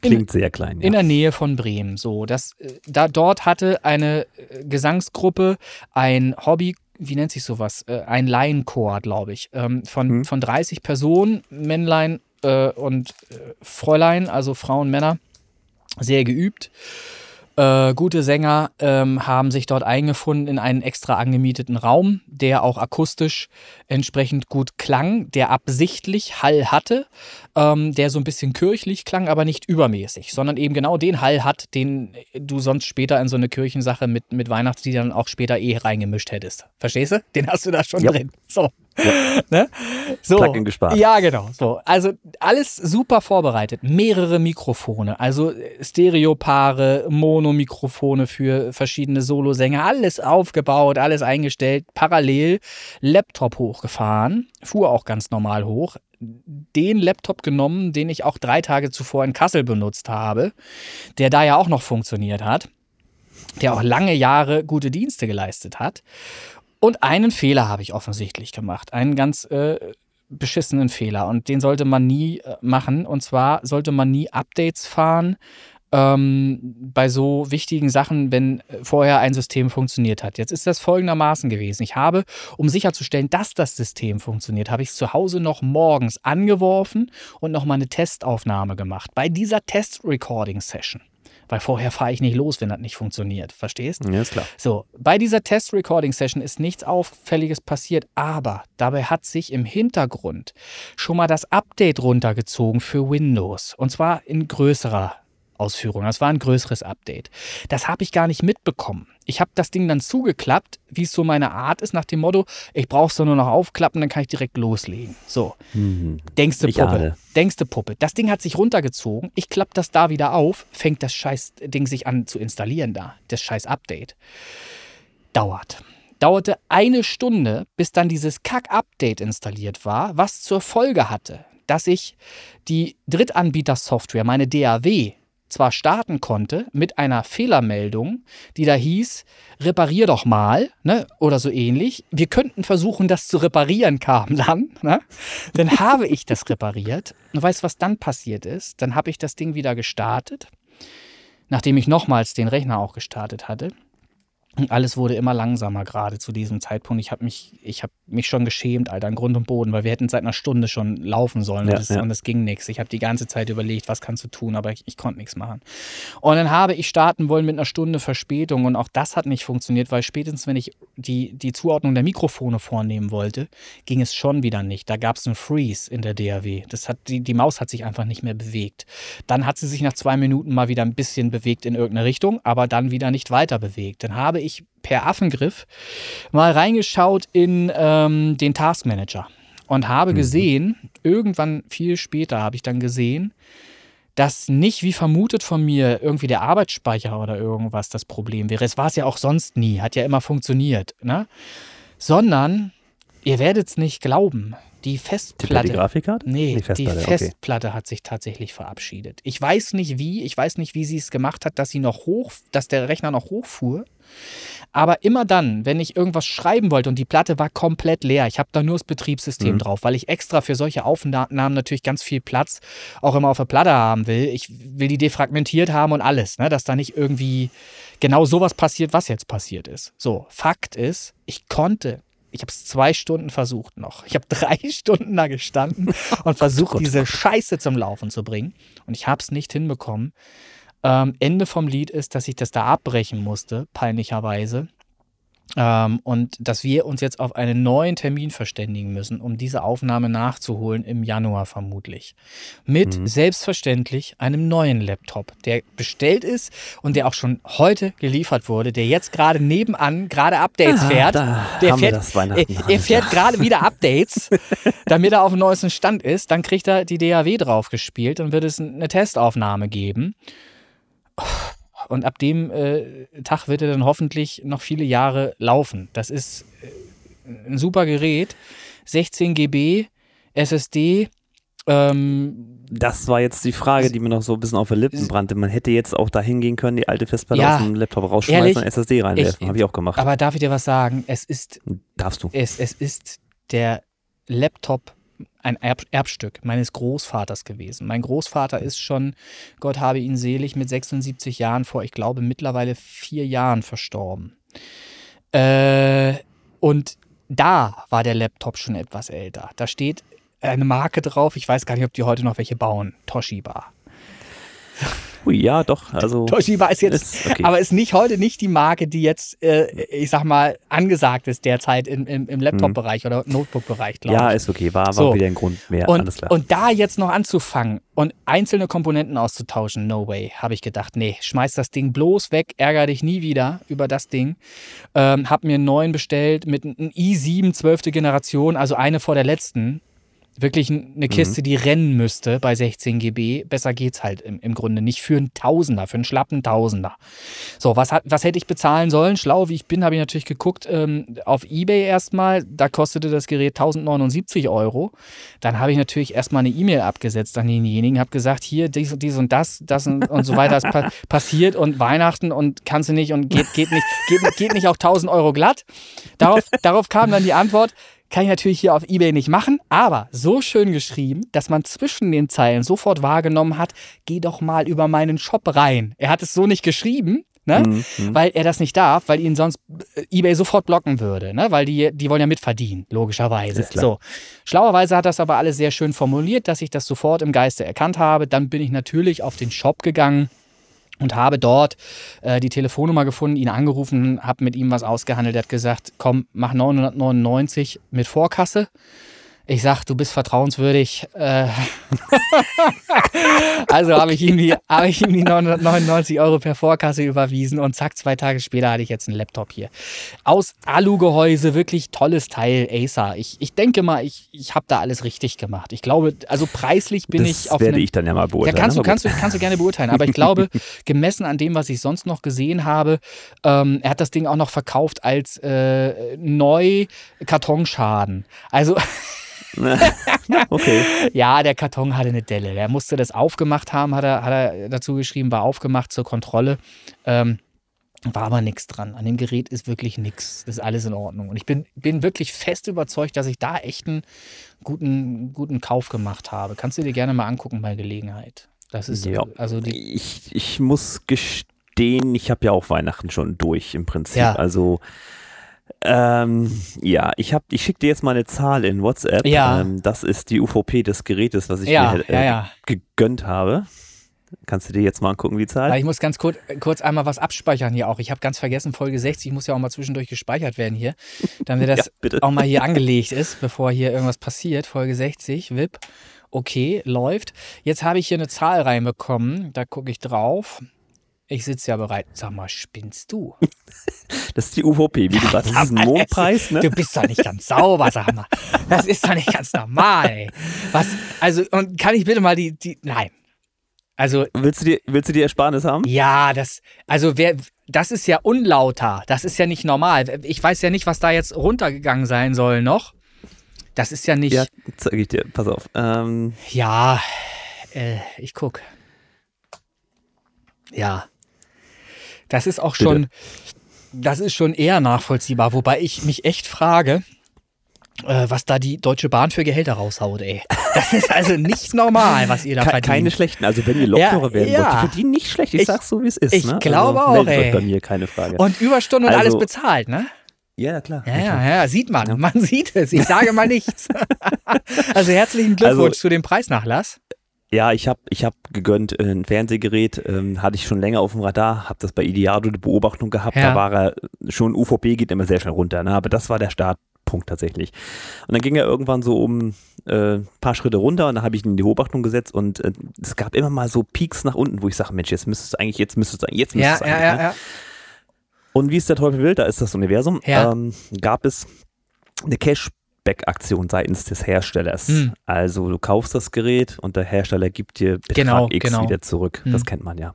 Klingt in, sehr klein. Ja. In der Nähe von Bremen. So, das, äh, da, dort hatte eine äh, Gesangsgruppe ein Hobby wie nennt sich sowas? Äh, ein Laienchor, glaube ich, ähm, von, hm. von 30 Personen, Männlein und Fräulein, also Frauen, Männer, sehr geübt. Äh, gute Sänger ähm, haben sich dort eingefunden in einen extra angemieteten Raum, der auch akustisch entsprechend gut klang, der absichtlich Hall hatte, ähm, der so ein bisschen kirchlich klang, aber nicht übermäßig, sondern eben genau den Hall hat, den du sonst später in so eine Kirchensache mit, mit Weihnachtsliedern auch später eh reingemischt hättest. Verstehst du? Den hast du da schon ja. drin. So. Ja. (laughs) ne? so. Plugin gespart. Ja, genau. So. Also alles super vorbereitet. Mehrere Mikrofone, also Stereopaare, Monomikrofone für verschiedene Solosänger, alles aufgebaut, alles eingestellt, parallel Laptop hochgefahren, fuhr auch ganz normal hoch. Den Laptop genommen, den ich auch drei Tage zuvor in Kassel benutzt habe, der da ja auch noch funktioniert hat der auch lange Jahre gute Dienste geleistet hat. Und einen Fehler habe ich offensichtlich gemacht. Einen ganz äh, beschissenen Fehler. Und den sollte man nie äh, machen. Und zwar sollte man nie Updates fahren ähm, bei so wichtigen Sachen, wenn äh, vorher ein System funktioniert hat. Jetzt ist das folgendermaßen gewesen. Ich habe, um sicherzustellen, dass das System funktioniert, habe ich es zu Hause noch morgens angeworfen und nochmal eine Testaufnahme gemacht. Bei dieser Test-Recording-Session weil vorher fahre ich nicht los, wenn das nicht funktioniert. Verstehst? Ja, ist klar. So, bei dieser Test-Recording-Session ist nichts Auffälliges passiert, aber dabei hat sich im Hintergrund schon mal das Update runtergezogen für Windows. Und zwar in größerer Ausführung. Das war ein größeres Update. Das habe ich gar nicht mitbekommen. Ich habe das Ding dann zugeklappt, wie es so meine Art ist, nach dem Motto, ich brauche es nur noch aufklappen, dann kann ich direkt loslegen. So. Mhm. Denkste Puppe. Denkste Puppe. Das Ding hat sich runtergezogen. Ich klappe das da wieder auf, fängt das scheiß Ding sich an zu installieren da. Das scheiß Update. Dauert dauerte eine Stunde, bis dann dieses Kack-Update installiert war, was zur Folge hatte, dass ich die Drittanbieter-Software, meine DAW, zwar starten konnte mit einer Fehlermeldung, die da hieß, reparier doch mal, ne, oder so ähnlich. Wir könnten versuchen, das zu reparieren, kam dann. (laughs) Ne? Dann habe ich das repariert. Und weißt du, was dann passiert ist? Dann habe ich das Ding wieder gestartet, nachdem ich nochmals den Rechner auch gestartet hatte. Alles wurde immer langsamer gerade zu diesem Zeitpunkt. Ich habe mich, ich habe mich schon geschämt, Alter, an Grund und Boden, weil wir hätten seit einer Stunde schon laufen sollen ja, und, das, ja. und ging nichts. Ich habe die ganze Zeit überlegt, was kannst du tun, aber ich, ich konnte nichts machen. Und dann habe ich starten wollen mit einer Stunde Verspätung und auch das hat nicht funktioniert, weil spätestens, wenn ich die, die Zuordnung der Mikrofone vornehmen wollte, ging es schon wieder nicht. Da gab es einen Freeze in der DAW. Das hat, die, die Maus hat sich einfach nicht mehr bewegt. Dann hat sie sich nach zwei Minuten mal wieder ein bisschen bewegt in irgendeine Richtung, aber dann wieder nicht weiter bewegt. Dann habe ich per Affengriff mal reingeschaut in ähm, den Taskmanager und habe mhm. gesehen, irgendwann viel später habe ich dann gesehen, dass nicht wie vermutet von mir irgendwie der Arbeitsspeicher oder irgendwas das Problem wäre. Es war es ja auch sonst nie, hat ja immer funktioniert, ne? Sondern ihr werdet es nicht glauben. Die Festplatte. Die Grafikkarte? Nee, die Festplatte, die Festplatte okay. hat sich tatsächlich verabschiedet. Ich weiß nicht wie, ich weiß nicht, wie sie es gemacht hat, dass sie noch hoch, dass der Rechner noch hochfuhr. Aber immer dann, wenn ich irgendwas schreiben wollte und die Platte war komplett leer, ich habe da nur das Betriebssystem mhm. drauf, weil ich extra für solche Aufnahmen natürlich ganz viel Platz auch immer auf der Platte haben will. Ich will die defragmentiert haben und alles, ne? dass da nicht irgendwie genau sowas passiert, was jetzt passiert ist. So, Fakt ist, ich konnte ich habe es zwei Stunden versucht noch. Ich habe (laughs) drei Stunden da gestanden und (laughs) versucht, diese Scheiße zum Laufen zu bringen. Und ich habe es nicht hinbekommen. Ähm, Ende vom Lied ist, dass ich das da abbrechen musste, peinlicherweise. Ähm, und dass wir uns jetzt auf einen neuen Termin verständigen müssen, um diese Aufnahme nachzuholen im Januar vermutlich. Mit mhm. selbstverständlich einem neuen Laptop, der bestellt ist und der auch schon heute geliefert wurde, der jetzt gerade nebenan gerade Updates ah, fährt. der fährt, er, er fährt gerade wieder (laughs) Updates, damit er auf dem neuesten Stand ist. Dann kriegt er die DAW draufgespielt und wird es eine Testaufnahme geben. Und ab dem äh, Tag wird er dann hoffentlich noch viele Jahre laufen. Das ist äh, ein super Gerät. 16 GB SSD, das war jetzt die Frage, die mir noch so ein bisschen auf der Lippen brannte. Man hätte jetzt auch da hingehen können, die alte Festplatte Ja, aus dem Laptop rausschmeißen ehrlich, und SSD reinwerfen. Habe ich auch gemacht. Aber darf ich dir was sagen? Es ist, Darfst du. es, es ist der Laptop ein Erb Erbstück meines Großvaters gewesen. Mein Großvater ist schon, Gott habe ihn selig, mit 76 Jahren vor, ich glaube, mittlerweile vier Jahren verstorben. Äh, und da war der Laptop schon etwas älter. Da steht eine Marke drauf, ich weiß gar nicht, ob die heute noch welche bauen. Toshiba. Ui, ja, doch. Also Toshiba ist jetzt, ist okay. aber ist nicht heute nicht die Marke, die jetzt, äh, ich sag mal, angesagt ist derzeit im, im, im Laptop-Bereich oder Notebook-Bereich, glaube Mhm. ja, ich. ist okay. War, war So. wieder ein Grund mehr. Und, Alles klar. und da jetzt noch anzufangen und einzelne Komponenten auszutauschen, no way, habe ich gedacht, nee, schmeiß das Ding bloß weg, ärger dich nie wieder über das Ding. Ähm, hab mir einen neuen bestellt mit einem i7 12. Generation, also eine vor der letzten. Wirklich Mhm. eine Kiste, die rennen müsste bei 16 GB. Besser geht's halt im, im Grunde nicht. Für einen Tausender, für einen schlappen Tausender. So, was, hat, was hätte ich bezahlen sollen? Schlau wie ich bin, habe ich natürlich geguckt ähm, auf Ebay erstmal. Da kostete das Gerät 1079 Euro. Dann habe ich natürlich erstmal eine E-Mail abgesetzt an denjenigen, habe gesagt, hier dies und dies und das, das und, und so weiter ist pa (laughs) passiert und Weihnachten und kannst du nicht und geht, geht, nicht, geht, geht nicht auch 1000 Euro glatt. Darauf, darauf kam dann die Antwort, kann ich natürlich hier auf Ebay nicht machen, aber so schön geschrieben, dass man zwischen den Zeilen sofort wahrgenommen hat, geh doch mal über meinen Shop rein. Er hat es so nicht geschrieben, ne? Mhm, mhm. weil er das nicht darf, weil ihn sonst äh, eBay sofort blocken würde, ne? weil die, die wollen ja mitverdienen, logischerweise. So. Schlauerweise hat das aber alles sehr schön formuliert, dass ich das sofort im Geiste erkannt habe. Dann bin ich natürlich auf den Shop gegangen und habe dort äh, die Telefonnummer gefunden, ihn angerufen, habe mit ihm was ausgehandelt. Er hat gesagt, komm, mach 999 mit Vorkasse. Ich sag, du bist vertrauenswürdig. Äh, (laughs) also habe ich, ihm die- habe ich ihm die 999 Euro per Vorkasse überwiesen und zack, zwei Tage später hatte ich jetzt einen Laptop hier. Aus Alugehäuse, wirklich tolles Teil, Acer. Ich, ich denke mal, ich, ich habe da alles richtig gemacht. Ich glaube, also preislich bin das ich auf werde einem ich dann ja mal ja, beurteilen. kannst du, kannst, du, kannst du gerne beurteilen. Aber ich glaube, (laughs) gemessen an dem, was ich sonst noch gesehen habe, ähm, er hat das Ding auch noch verkauft als äh, neu Kartonschaden. Also (laughs) (laughs) okay. ja, der Karton hatte eine Delle. Der musste das aufgemacht haben, hat er, hat er dazu geschrieben, war aufgemacht zur Kontrolle. Ähm, war aber nichts dran. An dem Gerät ist wirklich nichts. Ist alles in Ordnung. Und ich bin, bin wirklich fest überzeugt, dass ich da echt einen guten, guten Kauf gemacht habe. Kannst du dir gerne mal angucken bei Gelegenheit. Das ist Ja. also die. Ich, ich muss gestehen, ich habe ja auch Weihnachten schon durch im Prinzip. Ja. Also ähm, ja, ich ich schicke dir jetzt mal eine Zahl in WhatsApp. Ja. Ähm, das ist die UVP des Gerätes, was ich Ja, mir äh, ja, ja. gegönnt habe. Kannst du dir jetzt mal angucken, die Zahl? Ich muss ganz kurz, kurz einmal was abspeichern hier auch. Ich habe ganz vergessen, Folge 60 muss ja auch mal zwischendurch gespeichert werden hier, damit (laughs) das Ja, bitte. auch mal hier angelegt ist, bevor hier irgendwas passiert. Folge 60, VIP. Okay, läuft. Jetzt habe ich hier eine Zahl reinbekommen. Da gucke ich drauf. Ich sitze ja bereit. Sag mal, spinnst du? (laughs) Das ist die UVP, wie du sagst. Das ist ein Mondpreis, ne? Du bist doch nicht ganz sauber, sag mal. Das ist doch nicht ganz normal, ey. Was? Also, und kann ich bitte mal die, die. Nein. Also, Willst du dir, willst du die Ersparnis haben? Ja, das, also wer, das ist ja unlauter. Das ist ja nicht normal. Ich weiß ja nicht, was da jetzt runtergegangen sein soll noch. Das ist ja nicht. Ja, Ja, zeige ich dir. Pass auf. Ähm, äh, ich guck. Ja. Das ist auch schon, das ist schon eher nachvollziehbar, wobei ich mich echt frage, äh, was da die Deutsche Bahn für Gehälter raushaut, ey. Das ist also nicht normal, was ihr da ke- verdient. keine schlechten. Also wenn ihr Lokführer Ja, werden ja. wollt, die verdienen nicht schlecht. Ich, Ich- sag's so, wie es ist. ich ne? glaube also, auch, ey. bei mir, keine Frage. Und Überstunden und Also- alles bezahlt, ne? ja, klar. Ja, ja, ja, sieht man. Man sieht es. Ich sage mal nichts. (laughs) also herzlichen Glückwunsch Also- zu dem Preisnachlass. Ja, ich habe ich hab gegönnt, äh, ein Fernsehgerät ähm, hatte ich schon länger auf dem Radar, habe das bei Ideado eine Beobachtung gehabt, Ja. da war er schon, UVP geht immer sehr schnell runter, ne? aber das war der Startpunkt tatsächlich. Und dann ging er irgendwann so um äh, ein paar Schritte runter und dann habe ich ihn in die Beobachtung gesetzt und äh, es gab immer mal so Peaks nach unten, wo ich sage, Mensch, jetzt müsstest du eigentlich, jetzt müsstest du eigentlich, jetzt Ja, müsstest du ja, eigentlich. ja, ne? ja. Und wie es der Teufel will, da ist das Universum, Ja. ähm, gab es eine Cashback-Aktion seitens des Herstellers. Hm. Also du kaufst das Gerät und der Hersteller gibt dir Betrag Genau, X genau. wieder zurück. Hm. Das kennt man ja.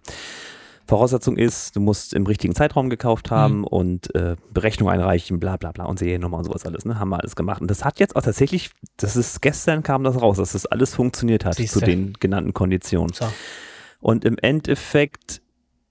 Voraussetzung ist, du musst im richtigen Zeitraum gekauft haben Mhm. und äh, Berechnung einreichen, bla bla bla und Seriennummer und sowas alles, ne? Haben wir alles gemacht. Und das hat jetzt auch tatsächlich, das ist gestern kam das raus, dass das alles funktioniert hat Siehste. zu den genannten Konditionen. So. Und im Endeffekt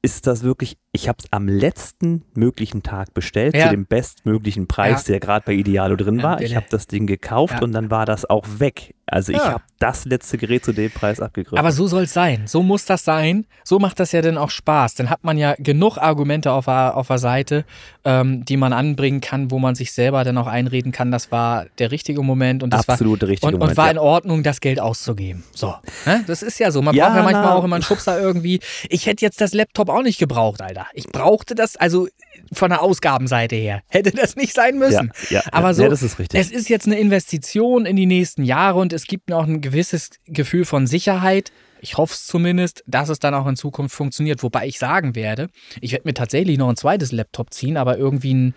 ist das wirklich, ich habe es am letzten möglichen Tag bestellt, Ja. zu dem bestmöglichen Preis, der gerade bei Idealo drin Ja, war. Ich habe das Ding gekauft Ja. und dann war das auch weg. Also ich Ja. habe das letzte Gerät zu dem Preis abgegriffen. Aber so soll es sein. So muss das sein. So macht das ja dann auch Spaß. Dann hat man ja genug Argumente auf der, auf der Seite, ähm, die man anbringen kann, wo man sich selber dann auch einreden kann, das war der richtige Moment und das Absolut war, richtige und, Moment, und war ja. in Ordnung, das Geld auszugeben. So. Ne? Das ist ja so. Man Ja, braucht ja manchmal na. auch immer einen Schubser irgendwie. Ich hätte jetzt das Laptop auch nicht gebraucht, Alter. Ich brauchte das, also von der Ausgabenseite her. (laughs) Hätte das nicht sein müssen. Ja, ja, Aber so, ja, das ist richtig. es ist jetzt eine Investition in die nächsten Jahre und es gibt mir auch ein gewisses Gefühl von Sicherheit. Ich hoffe es zumindest, dass es dann auch in Zukunft funktioniert. Wobei ich sagen werde, ich werde mir tatsächlich noch ein zweites Laptop ziehen, aber irgendwie ein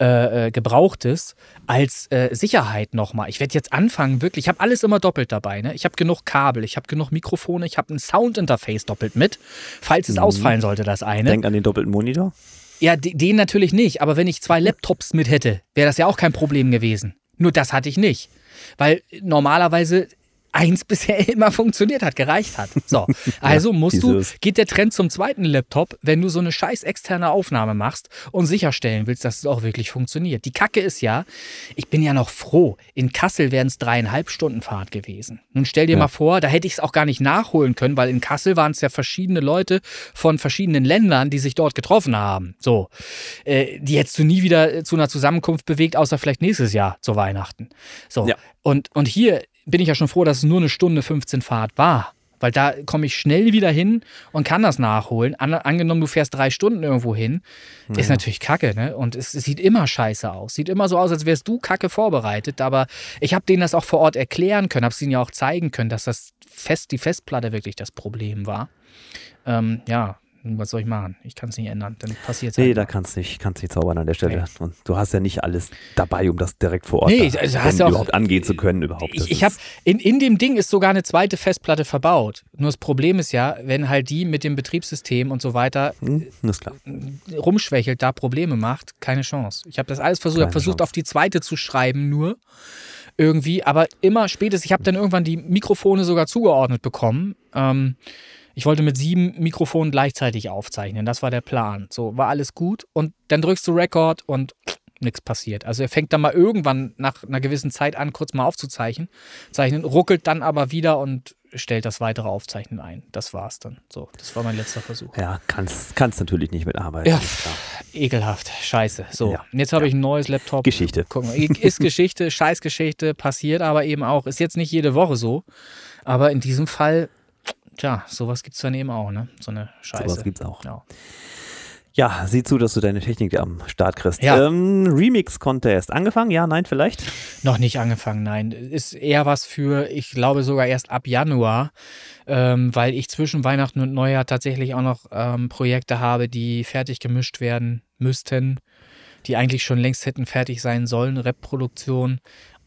äh, äh, gebrauchtes als äh, Sicherheit nochmal. Ich werde jetzt anfangen, wirklich, ich habe alles immer doppelt dabei. Ne? Ich habe genug Kabel, ich habe genug Mikrofone, ich habe ein Soundinterface doppelt mit, falls es Mhm. ausfallen sollte, das eine. Denk an den doppelten Monitor. Ja, de- den natürlich nicht, aber wenn ich zwei Laptops mit hätte, wäre das ja auch kein Problem gewesen. Nur das hatte ich nicht. Weil normalerweise eins (laughs) bisher immer funktioniert hat, gereicht hat. So, (laughs) also musst du, dieses- geht der Trend zum zweiten Laptop, wenn du so eine scheiß externe Aufnahme machst und sicherstellen willst, dass es auch wirklich funktioniert. Die Kacke ist ja, ich bin ja noch froh, in Kassel wären es dreieinhalb Stunden Fahrt gewesen. Nun stell dir Ja. mal vor, da hätte ich es auch gar nicht nachholen können, weil in Kassel waren es ja verschiedene Leute von verschiedenen Ländern, die sich dort getroffen haben. So, äh, die hättest du nie wieder äh, zu einer Zusammenkunft bewegt, außer vielleicht nächstes Jahr zu Weihnachten. So, Ja. und, und hier bin ich ja schon froh, dass es nur eine Stunde 15 Fahrt war. Weil da komme ich schnell wieder hin und kann das nachholen. An, angenommen, du fährst drei Stunden irgendwo hin, ist natürlich kacke, ne? Und es, es sieht immer scheiße aus. Sieht immer so aus, als wärst du kacke vorbereitet. Aber ich habe denen das auch vor Ort erklären können, habe es ihnen ja auch zeigen können, dass das fest, die Festplatte wirklich das Problem war. Ähm, ja, was soll ich machen? Ich kann es nicht ändern. Dann passiert es Nee, halt da kannst du nicht, kannst nicht zaubern an der Stelle. Nee. Und du hast ja nicht alles dabei, um das direkt vor Ort Nee, da, also hast du auch- überhaupt angehen zu können. Überhaupt. Das Ich, ich habe in, in dem Ding ist sogar eine zweite Festplatte verbaut. Nur das Problem ist ja, wenn halt die mit dem Betriebssystem und so weiter Hm, klar. rumschwächelt, da Probleme macht, keine Chance. Ich habe das alles versucht, habe versucht Chance. auf die zweite zu schreiben nur irgendwie, aber immer spätestens, ich habe dann irgendwann die Mikrofone sogar zugeordnet bekommen. Ähm, ich wollte mit sieben Mikrofonen gleichzeitig aufzeichnen, das war der Plan. So, war alles gut und dann drückst du Record und nichts passiert. Also er fängt dann mal irgendwann nach einer gewissen Zeit an, kurz mal aufzuzeichnen, zeichnen, ruckelt dann aber wieder und stellt das weitere Aufzeichnen ein. Das war's dann. So, das war mein letzter Versuch. Ja, kannst, kannst natürlich nicht mitarbeiten. Ja. Ekelhaft, scheiße. So, Ja, jetzt habe ja. ich ein neues Laptop. Geschichte. Guck mal, ist (laughs) Geschichte, Scheißgeschichte, passiert aber eben auch. Ist jetzt nicht jede Woche so, aber in diesem Fall, tja, sowas gibt es dann eben auch, ne? So eine Scheiße. Sowas gibt's auch. Ja. Ja, sieh zu, dass du deine Technik am Start kriegst. Ja. Ähm, Remix-Contest. Angefangen? Ja, nein, vielleicht? Noch nicht angefangen, nein. Ist eher was für, ich glaube sogar erst ab Januar, ähm, weil ich zwischen Weihnachten und Neujahr tatsächlich auch noch ähm, Projekte habe, die fertig gemischt werden müssten, die eigentlich schon längst hätten fertig sein sollen, Rap-Produktion,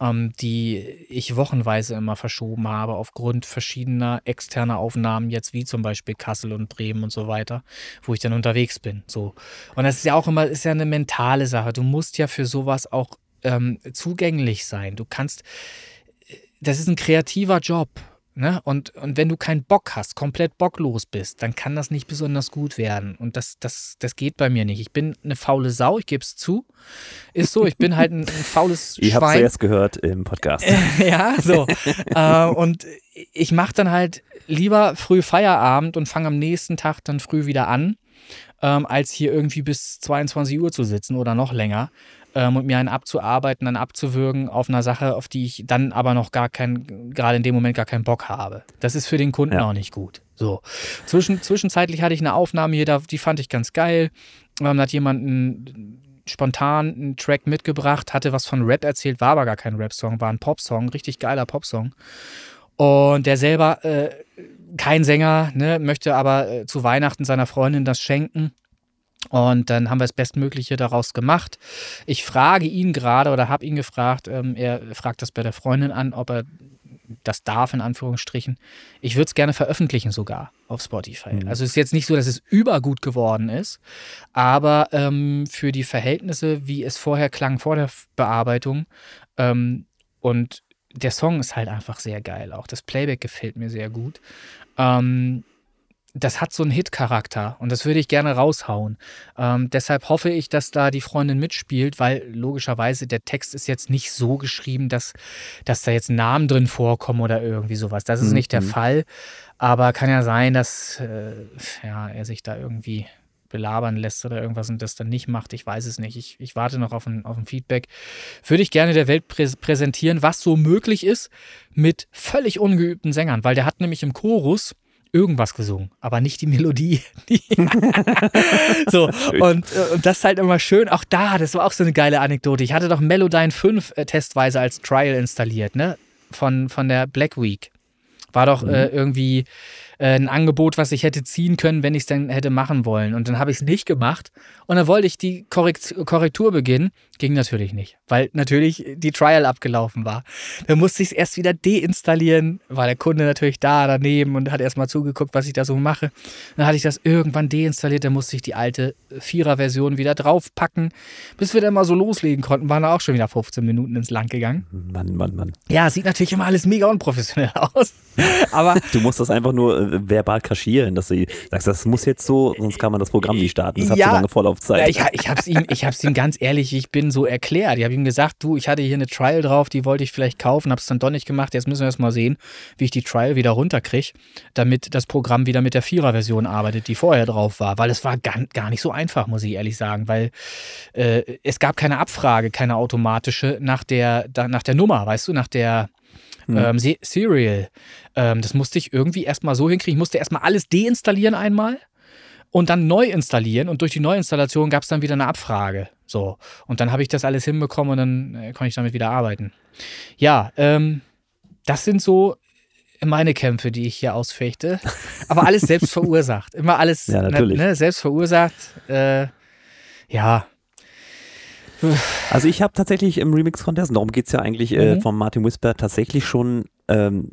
ähm, die ich wochenweise immer verschoben habe aufgrund verschiedener externer Aufnahmen, jetzt wie zum Beispiel Kassel und Bremen und so weiter, wo ich dann unterwegs bin. So. Und das ist ja auch immer, ist ja eine mentale Sache. Du musst ja für sowas auch ähm, zugänglich sein. Du kannst, das ist ein kreativer Job. Ne? Und, und wenn du keinen Bock hast, komplett bocklos bist, dann kann das nicht besonders gut werden. Und das, das, das geht bei mir nicht. Ich bin eine faule Sau, ich gebe es zu. Ist so, ich bin halt ein, ein faules (laughs) Ihr habt es Schwein. zuerst gehört im Podcast. (laughs) ja, so. äh, und ich mache dann halt lieber früh Feierabend und fange am nächsten Tag dann früh wieder an, ähm, als hier irgendwie bis 22 Uhr zu sitzen oder noch länger ähm, und mir einen abzuarbeiten, dann abzuwürgen auf einer Sache, auf die ich dann aber noch gar keinen, gerade in dem Moment gar keinen Bock habe. Das ist für den Kunden Ja. auch nicht gut. So. Zwischen, zwischenzeitlich hatte ich eine Aufnahme hier, die fand ich ganz geil. Ähm, da hat jemand einen, spontan einen Track mitgebracht, hatte was von Rap erzählt, war aber gar kein Rap-Song, war ein Popsong, richtig geiler Popsong. Und der selber, äh, kein Sänger, ne, möchte aber äh, zu Weihnachten seiner Freundin das schenken. Und dann haben wir das Bestmögliche daraus gemacht. Ich frage ihn gerade oder habe ihn gefragt, ähm, er fragt das bei der Freundin an, ob er das darf in Anführungsstrichen. Ich würde es gerne veröffentlichen sogar auf Spotify. Mhm. Also es ist jetzt nicht so, dass es übergut geworden ist, aber ähm, für die Verhältnisse, wie es vorher klang vor der Bearbeitung ähm, und der Song ist halt einfach sehr geil. Auch das Playback gefällt mir sehr gut. Ähm, das hat so einen Hit-Charakter und das würde ich gerne raushauen. Ähm, deshalb hoffe ich, dass da die Freundin mitspielt, weil logischerweise der Text ist jetzt nicht so geschrieben, dass, dass da jetzt Namen drin vorkommen oder irgendwie sowas. Das ist Mhm. nicht der Fall. Aber kann ja sein, dass äh, ja, er sich da irgendwie belabern lässt oder irgendwas und das dann nicht macht. Ich weiß es nicht. Ich, ich warte noch auf ein, auf ein Feedback. Würde ich gerne der Welt prä präsentieren, was so möglich ist mit völlig ungeübten Sängern, weil der hat nämlich im Chorus irgendwas gesungen, aber nicht die Melodie. Die (laughs) so, und, äh, und das ist halt immer schön. Auch da, das war auch so eine geile Anekdote. Ich hatte doch Melodyne 5 äh, testweise als Trial installiert, ne? Von, von der Black Week. War doch Mhm. äh, irgendwie äh, ein Angebot, was ich hätte ziehen können, wenn ich es dann hätte machen wollen. Und dann habe ich es nicht gemacht. Und dann wollte ich die Korrekt Korrektur beginnen. Ging natürlich nicht, weil natürlich die Trial abgelaufen war. Dann musste ich es erst wieder deinstallieren, war der Kunde natürlich da daneben und hat erst mal zugeguckt, was ich da so mache. Dann hatte ich das irgendwann deinstalliert, dann musste ich die alte Vierer-Version wieder draufpacken. Bis wir dann mal so loslegen konnten, waren da auch schon wieder 15 Minuten ins Land gegangen. Mann, Mann, Mann. Ja, sieht natürlich immer alles mega unprofessionell (laughs) aus. Aber Du musst das einfach nur äh, verbal kaschieren, dass du sagst, das muss jetzt so, sonst kann man das Programm nicht starten. Das hat Ja. so lange Vorlaufzeit. Ja, ich, ich habe es ihm, ich hab's ihm ganz ehrlich, ich bin so erklärt. Ich habe ihm gesagt, du, ich hatte hier eine Trial drauf, die wollte ich vielleicht kaufen, habe es dann doch nicht gemacht. Jetzt müssen wir erst mal sehen, wie ich die Trial wieder runterkriege, damit das Programm wieder mit der Vierer-Version arbeitet, die vorher drauf war. Weil es war gar, gar nicht so einfach, muss ich ehrlich sagen, weil äh, es gab keine Abfrage, keine automatische nach der, nach der Nummer, weißt du, nach der Hm. ähm, Se- Serial. Ähm, das musste ich irgendwie erstmal so hinkriegen. Ich musste erstmal alles deinstallieren einmal und dann neu installieren. Und durch die Neuinstallation gab es dann wieder eine Abfrage. So. Und dann habe ich das alles hinbekommen und dann äh, konnte ich damit wieder arbeiten. Ja, ähm, das sind so meine Kämpfe, die ich hier ausfechte. (laughs) Aber alles selbst verursacht. Immer alles Ja, natürlich. Ne, selbst verursacht. Äh, ja. (laughs) Also ich habe tatsächlich im Remix-Contest, darum geht es ja eigentlich äh, Mhm. von Martin Whisper tatsächlich schon, ähm,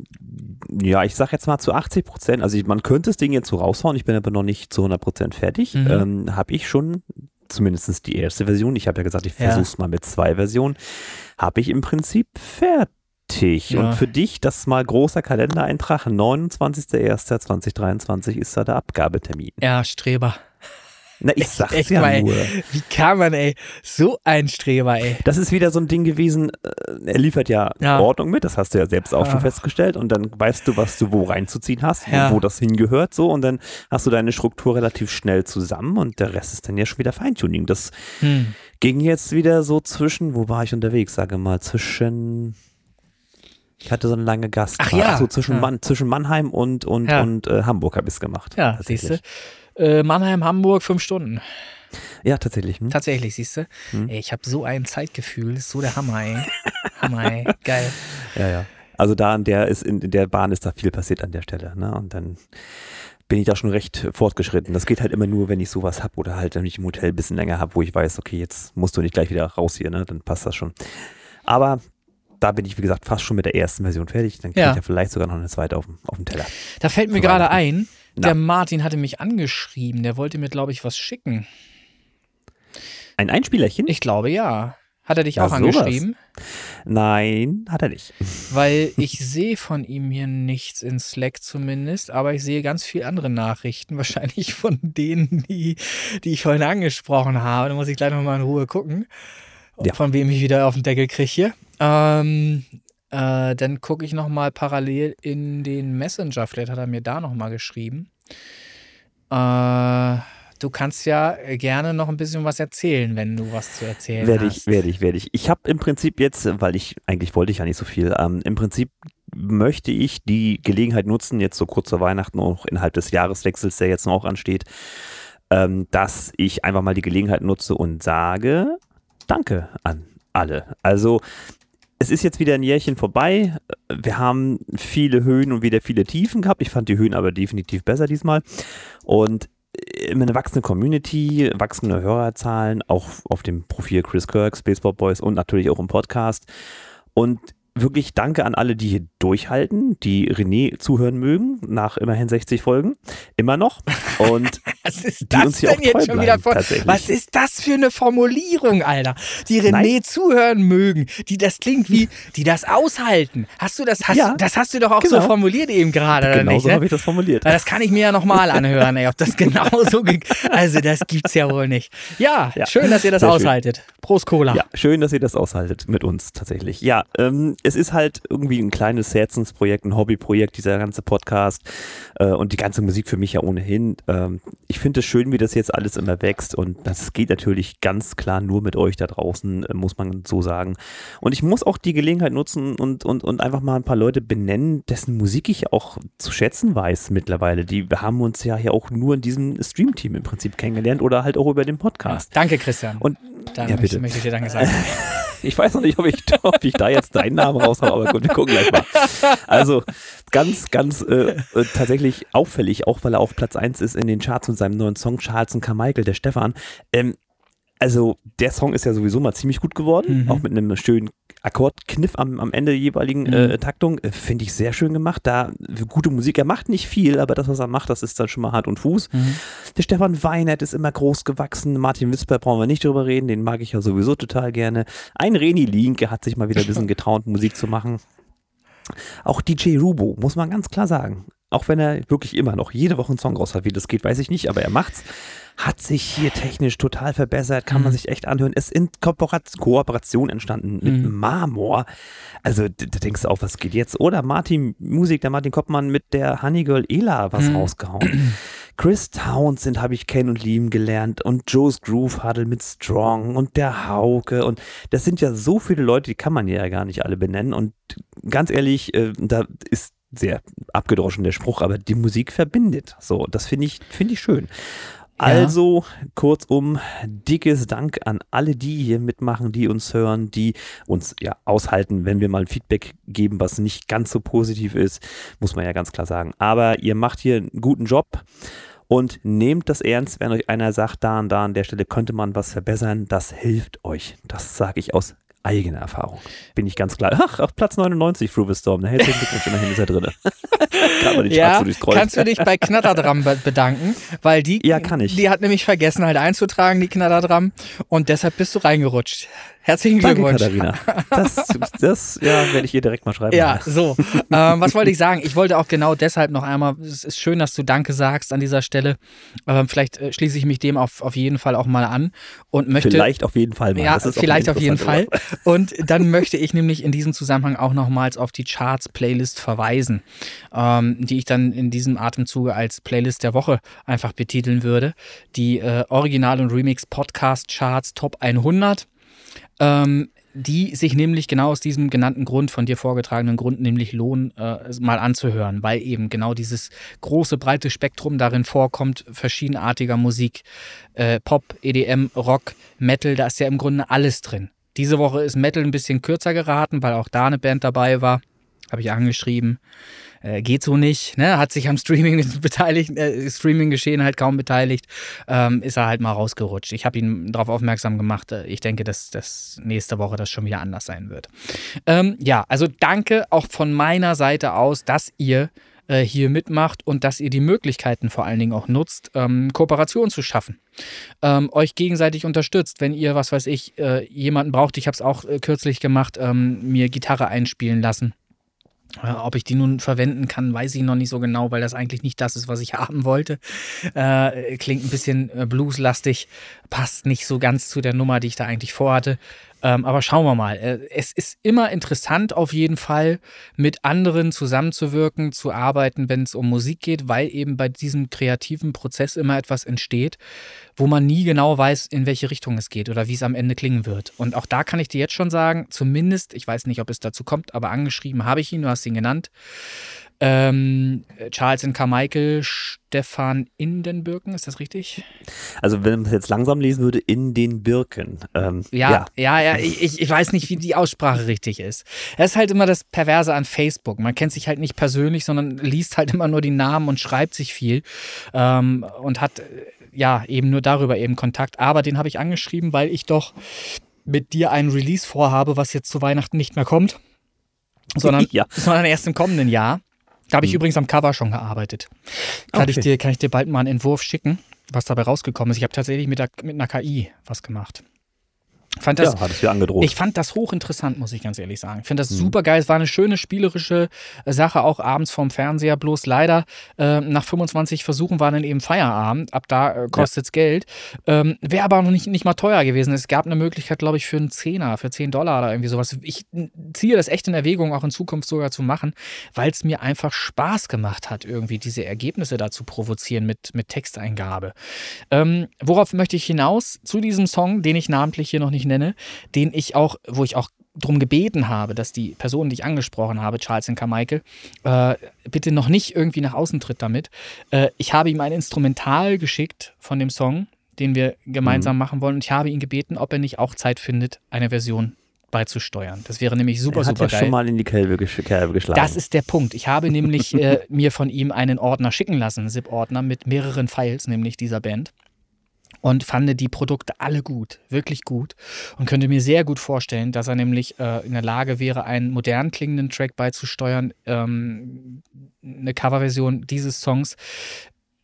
ja, ich sag jetzt mal zu 80 Prozent, also ich, man könnte das Ding jetzt so raushauen, ich bin aber noch nicht zu 100 Prozent fertig, Mhm. ähm, habe ich schon zumindest die erste Version, ich habe ja gesagt, ich Ja. versuche es mal mit zwei Versionen, habe ich im Prinzip fertig. Ja. Und für dich, das mal großer Kalendereintrag, 29.01.2023 ist da der Abgabetermin. Ja, Streber. Na, ich sag's echt ja mal. nur. Wie kann man, ey? So ein Streber, ey. Das ist wieder so ein Ding gewesen, äh, er liefert ja, Ja. Ordnung mit, das hast du ja selbst auch schon Ah. festgestellt und dann weißt du, was du wo reinzuziehen hast, Ja. wo, wo das hingehört so und dann hast du deine Struktur relativ schnell zusammen und der Rest ist dann ja schon wieder Feintuning. Das Hm. ging jetzt wieder so zwischen, wo war ich unterwegs, sage mal, zwischen ich hatte so eine lange Gast. Ach ja. so zwischen, Ja. Mann, zwischen Mannheim und, und, Ja. und äh, Hamburg habe ich es gemacht. Ja, siehst du. Äh, Mannheim, Hamburg, fünf Stunden. Ja, tatsächlich. Hm? Tatsächlich, siehst du. Hm. Ey, ich habe so ein Zeitgefühl. So der Hammer, ey. Hammer, ey. Geil. (laughs) Ja, ja. Also da an der ist in, in der Bahn ist da viel passiert an der Stelle, ne? Und dann bin ich da schon recht fortgeschritten. Das geht halt immer nur, wenn ich sowas habe oder halt, wenn ich im Hotel ein bisschen länger habe, wo ich weiß, okay, jetzt musst du nicht gleich wieder raus hier, ne? Dann passt das schon. Aber da bin ich, wie gesagt, fast schon mit der ersten Version fertig. Dann kriege Ja. ich ja vielleicht sogar noch eine zweite auf auf dem Teller. Da fällt mir gerade ein, Na. der Martin hatte mich angeschrieben. Der wollte mir, glaube ich, was schicken. Ein Einspielerchen? Ich glaube, ja. Hat er dich Na, auch sowas. angeschrieben? Nein, hat er nicht. Weil (laughs) ich sehe von ihm hier nichts in Slack zumindest, aber ich sehe ganz viele andere Nachrichten, (laughs) wahrscheinlich von denen, die, die ich vorhin angesprochen habe. Da muss ich gleich nochmal in Ruhe gucken, Ja. von wem ich wieder auf den Deckel kriege hier. Ähm, äh, dann gucke ich nochmal parallel in den Messenger. Vielleicht hat er mir da nochmal geschrieben. Äh, du kannst ja gerne noch ein bisschen was erzählen, wenn du was zu erzählen Werde hast. ich, werde ich, werde ich. Ich habe im Prinzip jetzt, weil ich, eigentlich wollte ich ja nicht so viel, ähm, im Prinzip möchte ich die Gelegenheit nutzen, jetzt so kurz vor Weihnachten, auch innerhalb des Jahreswechsels, der jetzt noch ansteht, ähm, dass ich einfach mal die Gelegenheit nutze und sage, danke an alle. Also, es ist jetzt wieder ein Jährchen vorbei. Wir haben viele Höhen und wieder viele Tiefen gehabt. Ich fand die Höhen aber definitiv besser diesmal. Und immer eine wachsende Community, wachsende Hörerzahlen, auch auf dem Profil Chris Kirk, Spaceball Boys und natürlich auch im Podcast. Und wirklich danke an alle, die hier durchhalten, die René zuhören mögen, nach immerhin 60 Folgen, immer noch. Und (laughs) Was ist die das uns hier denn auch jetzt treu bleiben, vor? tatsächlich. Was ist das für eine Formulierung, Alter? Die René Nein. zuhören mögen, die das klingt wie, die das aushalten. Hast du das, hast, Ja, das hast du doch auch so genau. formuliert eben gerade, oder Genau nicht? so Ne? habe ich das formuliert. Das kann ich mir ja nochmal anhören, ey, ob das (laughs) genauso ge Also, das gibt's ja wohl nicht. Ja, Ja, schön, dass ihr das sehr schön. aushaltet. Prost Cola. Ja, schön, dass ihr das aushaltet mit uns tatsächlich. Ja, ähm, es ist halt irgendwie ein kleines Herzensprojekt, ein Hobbyprojekt, dieser ganze Podcast äh, und die ganze Musik für mich ja ohnehin. Ähm, ich finde es schön, wie das jetzt alles immer wächst und das geht natürlich ganz klar nur mit euch da draußen, äh, muss man so sagen. Und ich muss auch die Gelegenheit nutzen und, und, und einfach mal ein paar Leute benennen, dessen Musik ich auch zu schätzen weiß mittlerweile. Die haben uns ja hier auch nur in diesem Stream-Team im Prinzip kennengelernt oder halt auch über den Podcast. Danke, Christian. Und Dann ja, möchte, bitte. möchte ich dir Danke sagen. (laughs) Ich weiß noch nicht, ob ich, ob ich da jetzt deinen Namen raushaue, aber gut, wir gucken gleich mal. Also ganz, ganz äh, äh, tatsächlich auffällig, auch weil er auf Platz 1 ist in den Charts mit seinem neuen Song Charles und Carmichael, der Stefan. Ähm, also der Song ist ja sowieso mal ziemlich gut geworden, Mhm. auch mit einem schönen Akkordkniff am, am Ende der jeweiligen Mhm. äh, Taktung. Äh, Finde ich sehr schön gemacht. Da gute Musik, er macht nicht viel, aber das, was er macht, das ist dann schon mal Hand und Fuß. Mhm. Der Stefan Weinert ist immer groß gewachsen. Martin Wisper brauchen wir nicht drüber reden. Den mag ich ja sowieso total gerne. Ein Reni Linke hat sich mal wieder ein bisschen (laughs) getraut, Musik zu machen. Auch DJ Rubo, muss man ganz klar sagen. Auch wenn er wirklich immer noch jede Woche einen Song raus hat, wie das geht, weiß ich nicht, aber er macht's. Hat sich hier technisch total verbessert, kann man Mhm. sich echt anhören. Es ist in Kooperat- Kooperation entstanden mit Mhm. Marmor. Also da denkst du auch, was geht jetzt? Oder Martin Musik, der Martin Koppmann mit der Honeygirl Ela was Mhm. rausgehauen. Chris Townsend habe ich kennen und lieben gelernt und Joe's Groove Huddle mit Strong und der Hauke und das sind ja so viele Leute, die kann man ja gar nicht alle benennen und ganz ehrlich, äh, da ist sehr abgedroschen der Spruch, aber die Musik verbindet. So, das finde ich, finde ich schön. Also, kurzum, dickes Dank an alle, die hier mitmachen, die uns hören, die uns ja aushalten, wenn wir mal ein Feedback geben, was nicht ganz so positiv ist, muss man ja ganz klar sagen. Aber ihr macht hier einen guten Job und nehmt das ernst, wenn euch einer sagt, da und da an der Stelle könnte man was verbessern, das hilft euch. Das sage ich aus eigener Erfahrung. Bin ich ganz klar. Ach, auf Platz 99, Fruvis Storm. Na, herzlichen Glückwunsch, immerhin ist er drin. Kann man Charts Ja, so kannst du dich bei Knatterdram be bedanken, weil die, Ja, kann ich. die hat nämlich vergessen halt einzutragen, die Knatterdram, und deshalb bist du reingerutscht. Herzlichen Danke, Glückwunsch. Katharina. Das, das ja, werde ich ihr direkt mal schreiben. Ja, so. ähm, was wollte ich sagen? Ich wollte auch genau deshalb noch einmal, es ist schön, dass du Danke sagst an dieser Stelle. Ähm, vielleicht äh, schließe ich mich dem auf, auf jeden Fall auch mal an und möchte. Vielleicht auf jeden Fall mal. Ja, Das ist auch vielleicht auf jeden Fall. Und dann möchte ich nämlich in diesem Zusammenhang auch nochmals auf die Charts-Playlist verweisen, ähm, die ich dann in diesem Atemzuge als Playlist der Woche einfach betiteln würde. Die äh, Original- und Remix-Podcast-Charts Top 100. Ähm, die sich nämlich genau aus diesem genannten Grund, von dir vorgetragenen Grund, nämlich lohnen, äh, mal anzuhören, weil eben genau dieses große, breite Spektrum darin vorkommt, verschiedenartiger Musik, äh, Pop, EDM, Rock, Metal, da ist ja im Grunde alles drin. Diese Woche ist Metal ein bisschen kürzer geraten, weil auch da eine Band dabei war. Habe ich angeschrieben. Äh, geht so nicht, ne? Hat sich am Streaming (laughs) beteiligt, äh, Streaming-Geschehen halt kaum beteiligt. Ähm, ist er halt mal rausgerutscht. Ich habe ihn darauf aufmerksam gemacht. Äh, ich denke, dass das nächste Woche das schon wieder anders sein wird. Ähm, ja, also danke auch von meiner Seite aus, dass ihr äh, hier mitmacht und dass ihr die Möglichkeiten vor allen Dingen auch nutzt, ähm, Kooperation zu schaffen. Ähm, euch gegenseitig unterstützt, wenn ihr, was weiß ich, äh, jemanden braucht. Ich habe es auch äh, kürzlich gemacht, ähm, mir Gitarre einspielen lassen. Äh, Ob ich die nun verwenden kann, weiß ich noch nicht so genau, weil das eigentlich nicht das ist, was ich (laughs) haben wollte. Äh, klingt ein bisschen äh, blueslastig, passt nicht so ganz zu der Nummer, die ich da eigentlich vorhatte. Ähm, aber schauen wir mal. Äh, es ist immer interessant, auf jeden Fall mit anderen zusammenzuwirken, zu arbeiten, wenn es um Musik geht, weil eben bei diesem kreativen Prozess immer etwas entsteht, wo man nie genau weiß, in welche Richtung es geht oder wie es am Ende klingen wird. Und auch da kann ich dir jetzt schon sagen, zumindest, ich weiß nicht, ob es dazu kommt, aber angeschrieben habe ich ihn, du hast ihn genannt. Ähm, Charles and Carmichael, Stefan Indenbürken, ist das richtig? Also wenn man es jetzt langsam lesen würde, in den Birken. Ähm, Ja, ja, ja, ich, ich- ich weiß nicht, wie die Aussprache richtig ist. Das ist halt immer das Perverse an Facebook. Man kennt sich halt nicht persönlich, sondern liest halt immer nur die Namen und schreibt sich viel ähm, und hat äh, ja eben nur darüber eben Kontakt. Aber den habe ich angeschrieben, weil ich doch mit dir ein Release vorhabe, was jetzt zu Weihnachten nicht mehr kommt. sondern, (laughs) Ja. sondern erst im kommenden Jahr. Da habe ich Hm. übrigens am Cover schon gearbeitet. Kann, ich Okay. dir, kann ich dir bald mal einen Entwurf schicken, was dabei rausgekommen ist. Ich habe tatsächlich mit, der, mit einer KI was gemacht. Fand das, ja, hattest du angedroht. ich fand das hochinteressant, muss ich ganz ehrlich sagen. Ich finde das Mhm. super geil. Es war eine schöne spielerische äh, Sache, auch abends vorm Fernseher. Bloß leider äh, nach 25 Versuchen war dann eben Feierabend. Ab da äh, kostet es Geld. Ähm, Wäre aber noch nicht, nicht mal teuer gewesen. Es gab eine Möglichkeit, glaube ich, für einen Zehner, für 10 Dollar oder irgendwie sowas. Ich ziehe das echt in Erwägung, auch in Zukunft sogar zu machen, weil es mir einfach Spaß gemacht hat, irgendwie diese Ergebnisse da zu provozieren mit, mit Texteingabe. Ähm, worauf möchte ich hinaus? Zu diesem Song, den ich namentlich hier noch nicht nenne, den ich auch, wo ich auch drum gebeten habe, dass die Person, die ich angesprochen habe, Charles und Carmichael, äh, bitte noch nicht irgendwie nach außen tritt damit. Äh, ich habe ihm ein Instrumental geschickt von dem Song, den wir gemeinsam machen wollen, und ich habe ihn gebeten, ob er nicht auch Zeit findet, eine Version beizusteuern. Das wäre nämlich super, er hat super ja geil. schon mal in die Kelbe, gesch Kerbe geschlagen. Das ist der Punkt. Ich habe nämlich äh, (laughs) mir von ihm einen Ordner schicken lassen, einen ZIP-Ordner mit mehreren Files, nämlich dieser Band. Und fand die Produkte alle gut, wirklich gut. Und könnte mir sehr gut vorstellen, dass er nämlich äh, in der Lage wäre, einen modern klingenden Track beizusteuern, ähm, eine Coverversion dieses Songs,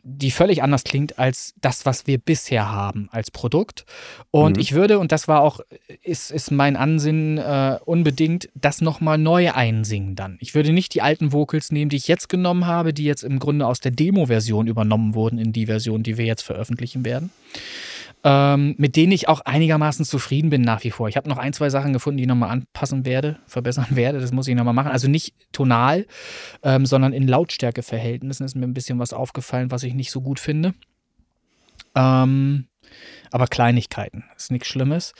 die völlig anders klingt als das, was wir bisher haben als Produkt. Und Mhm. ich würde, und das war auch, ist, ist mein Ansinnen äh, unbedingt, das nochmal neu einsingen dann. Ich würde nicht die alten Vocals nehmen, die ich jetzt genommen habe, die jetzt im Grunde aus der Demo-Version übernommen wurden in die Version, die wir jetzt veröffentlichen werden. Ähm, mit denen ich auch einigermaßen zufrieden bin nach wie vor. Ich habe noch ein, zwei Sachen gefunden, die ich nochmal anpassen werde, verbessern (laughs) werde. Das muss ich nochmal machen. Also nicht tonal, ähm, sondern in Lautstärkeverhältnissen ist mir ein bisschen was aufgefallen, was ich nicht so gut finde. Ähm, aber Kleinigkeiten, ist nichts Schlimmes.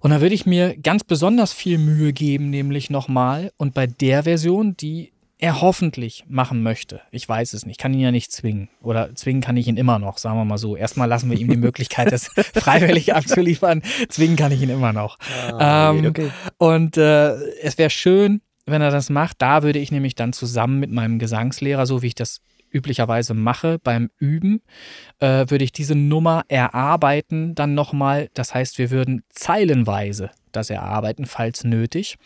Und da würde ich mir ganz besonders viel Mühe geben, nämlich nochmal. Und bei der Version, die er hoffentlich machen möchte, ich weiß es nicht, kann ihn ja nicht zwingen. Oder zwingen kann ich ihn immer noch, sagen wir mal so. Erstmal lassen wir ihm die Möglichkeit, das (laughs) freiwillig abzuliefern. Zwingen kann ich ihn immer noch. Ah, Ähm, okay. Und äh, es wäre schön, wenn er das macht. Da würde ich nämlich dann zusammen mit meinem Gesangslehrer, so wie ich das üblicherweise mache beim Üben, äh, würde ich diese Nummer erarbeiten dann nochmal. Das heißt, wir würden zeilenweise das erarbeiten, falls nötig,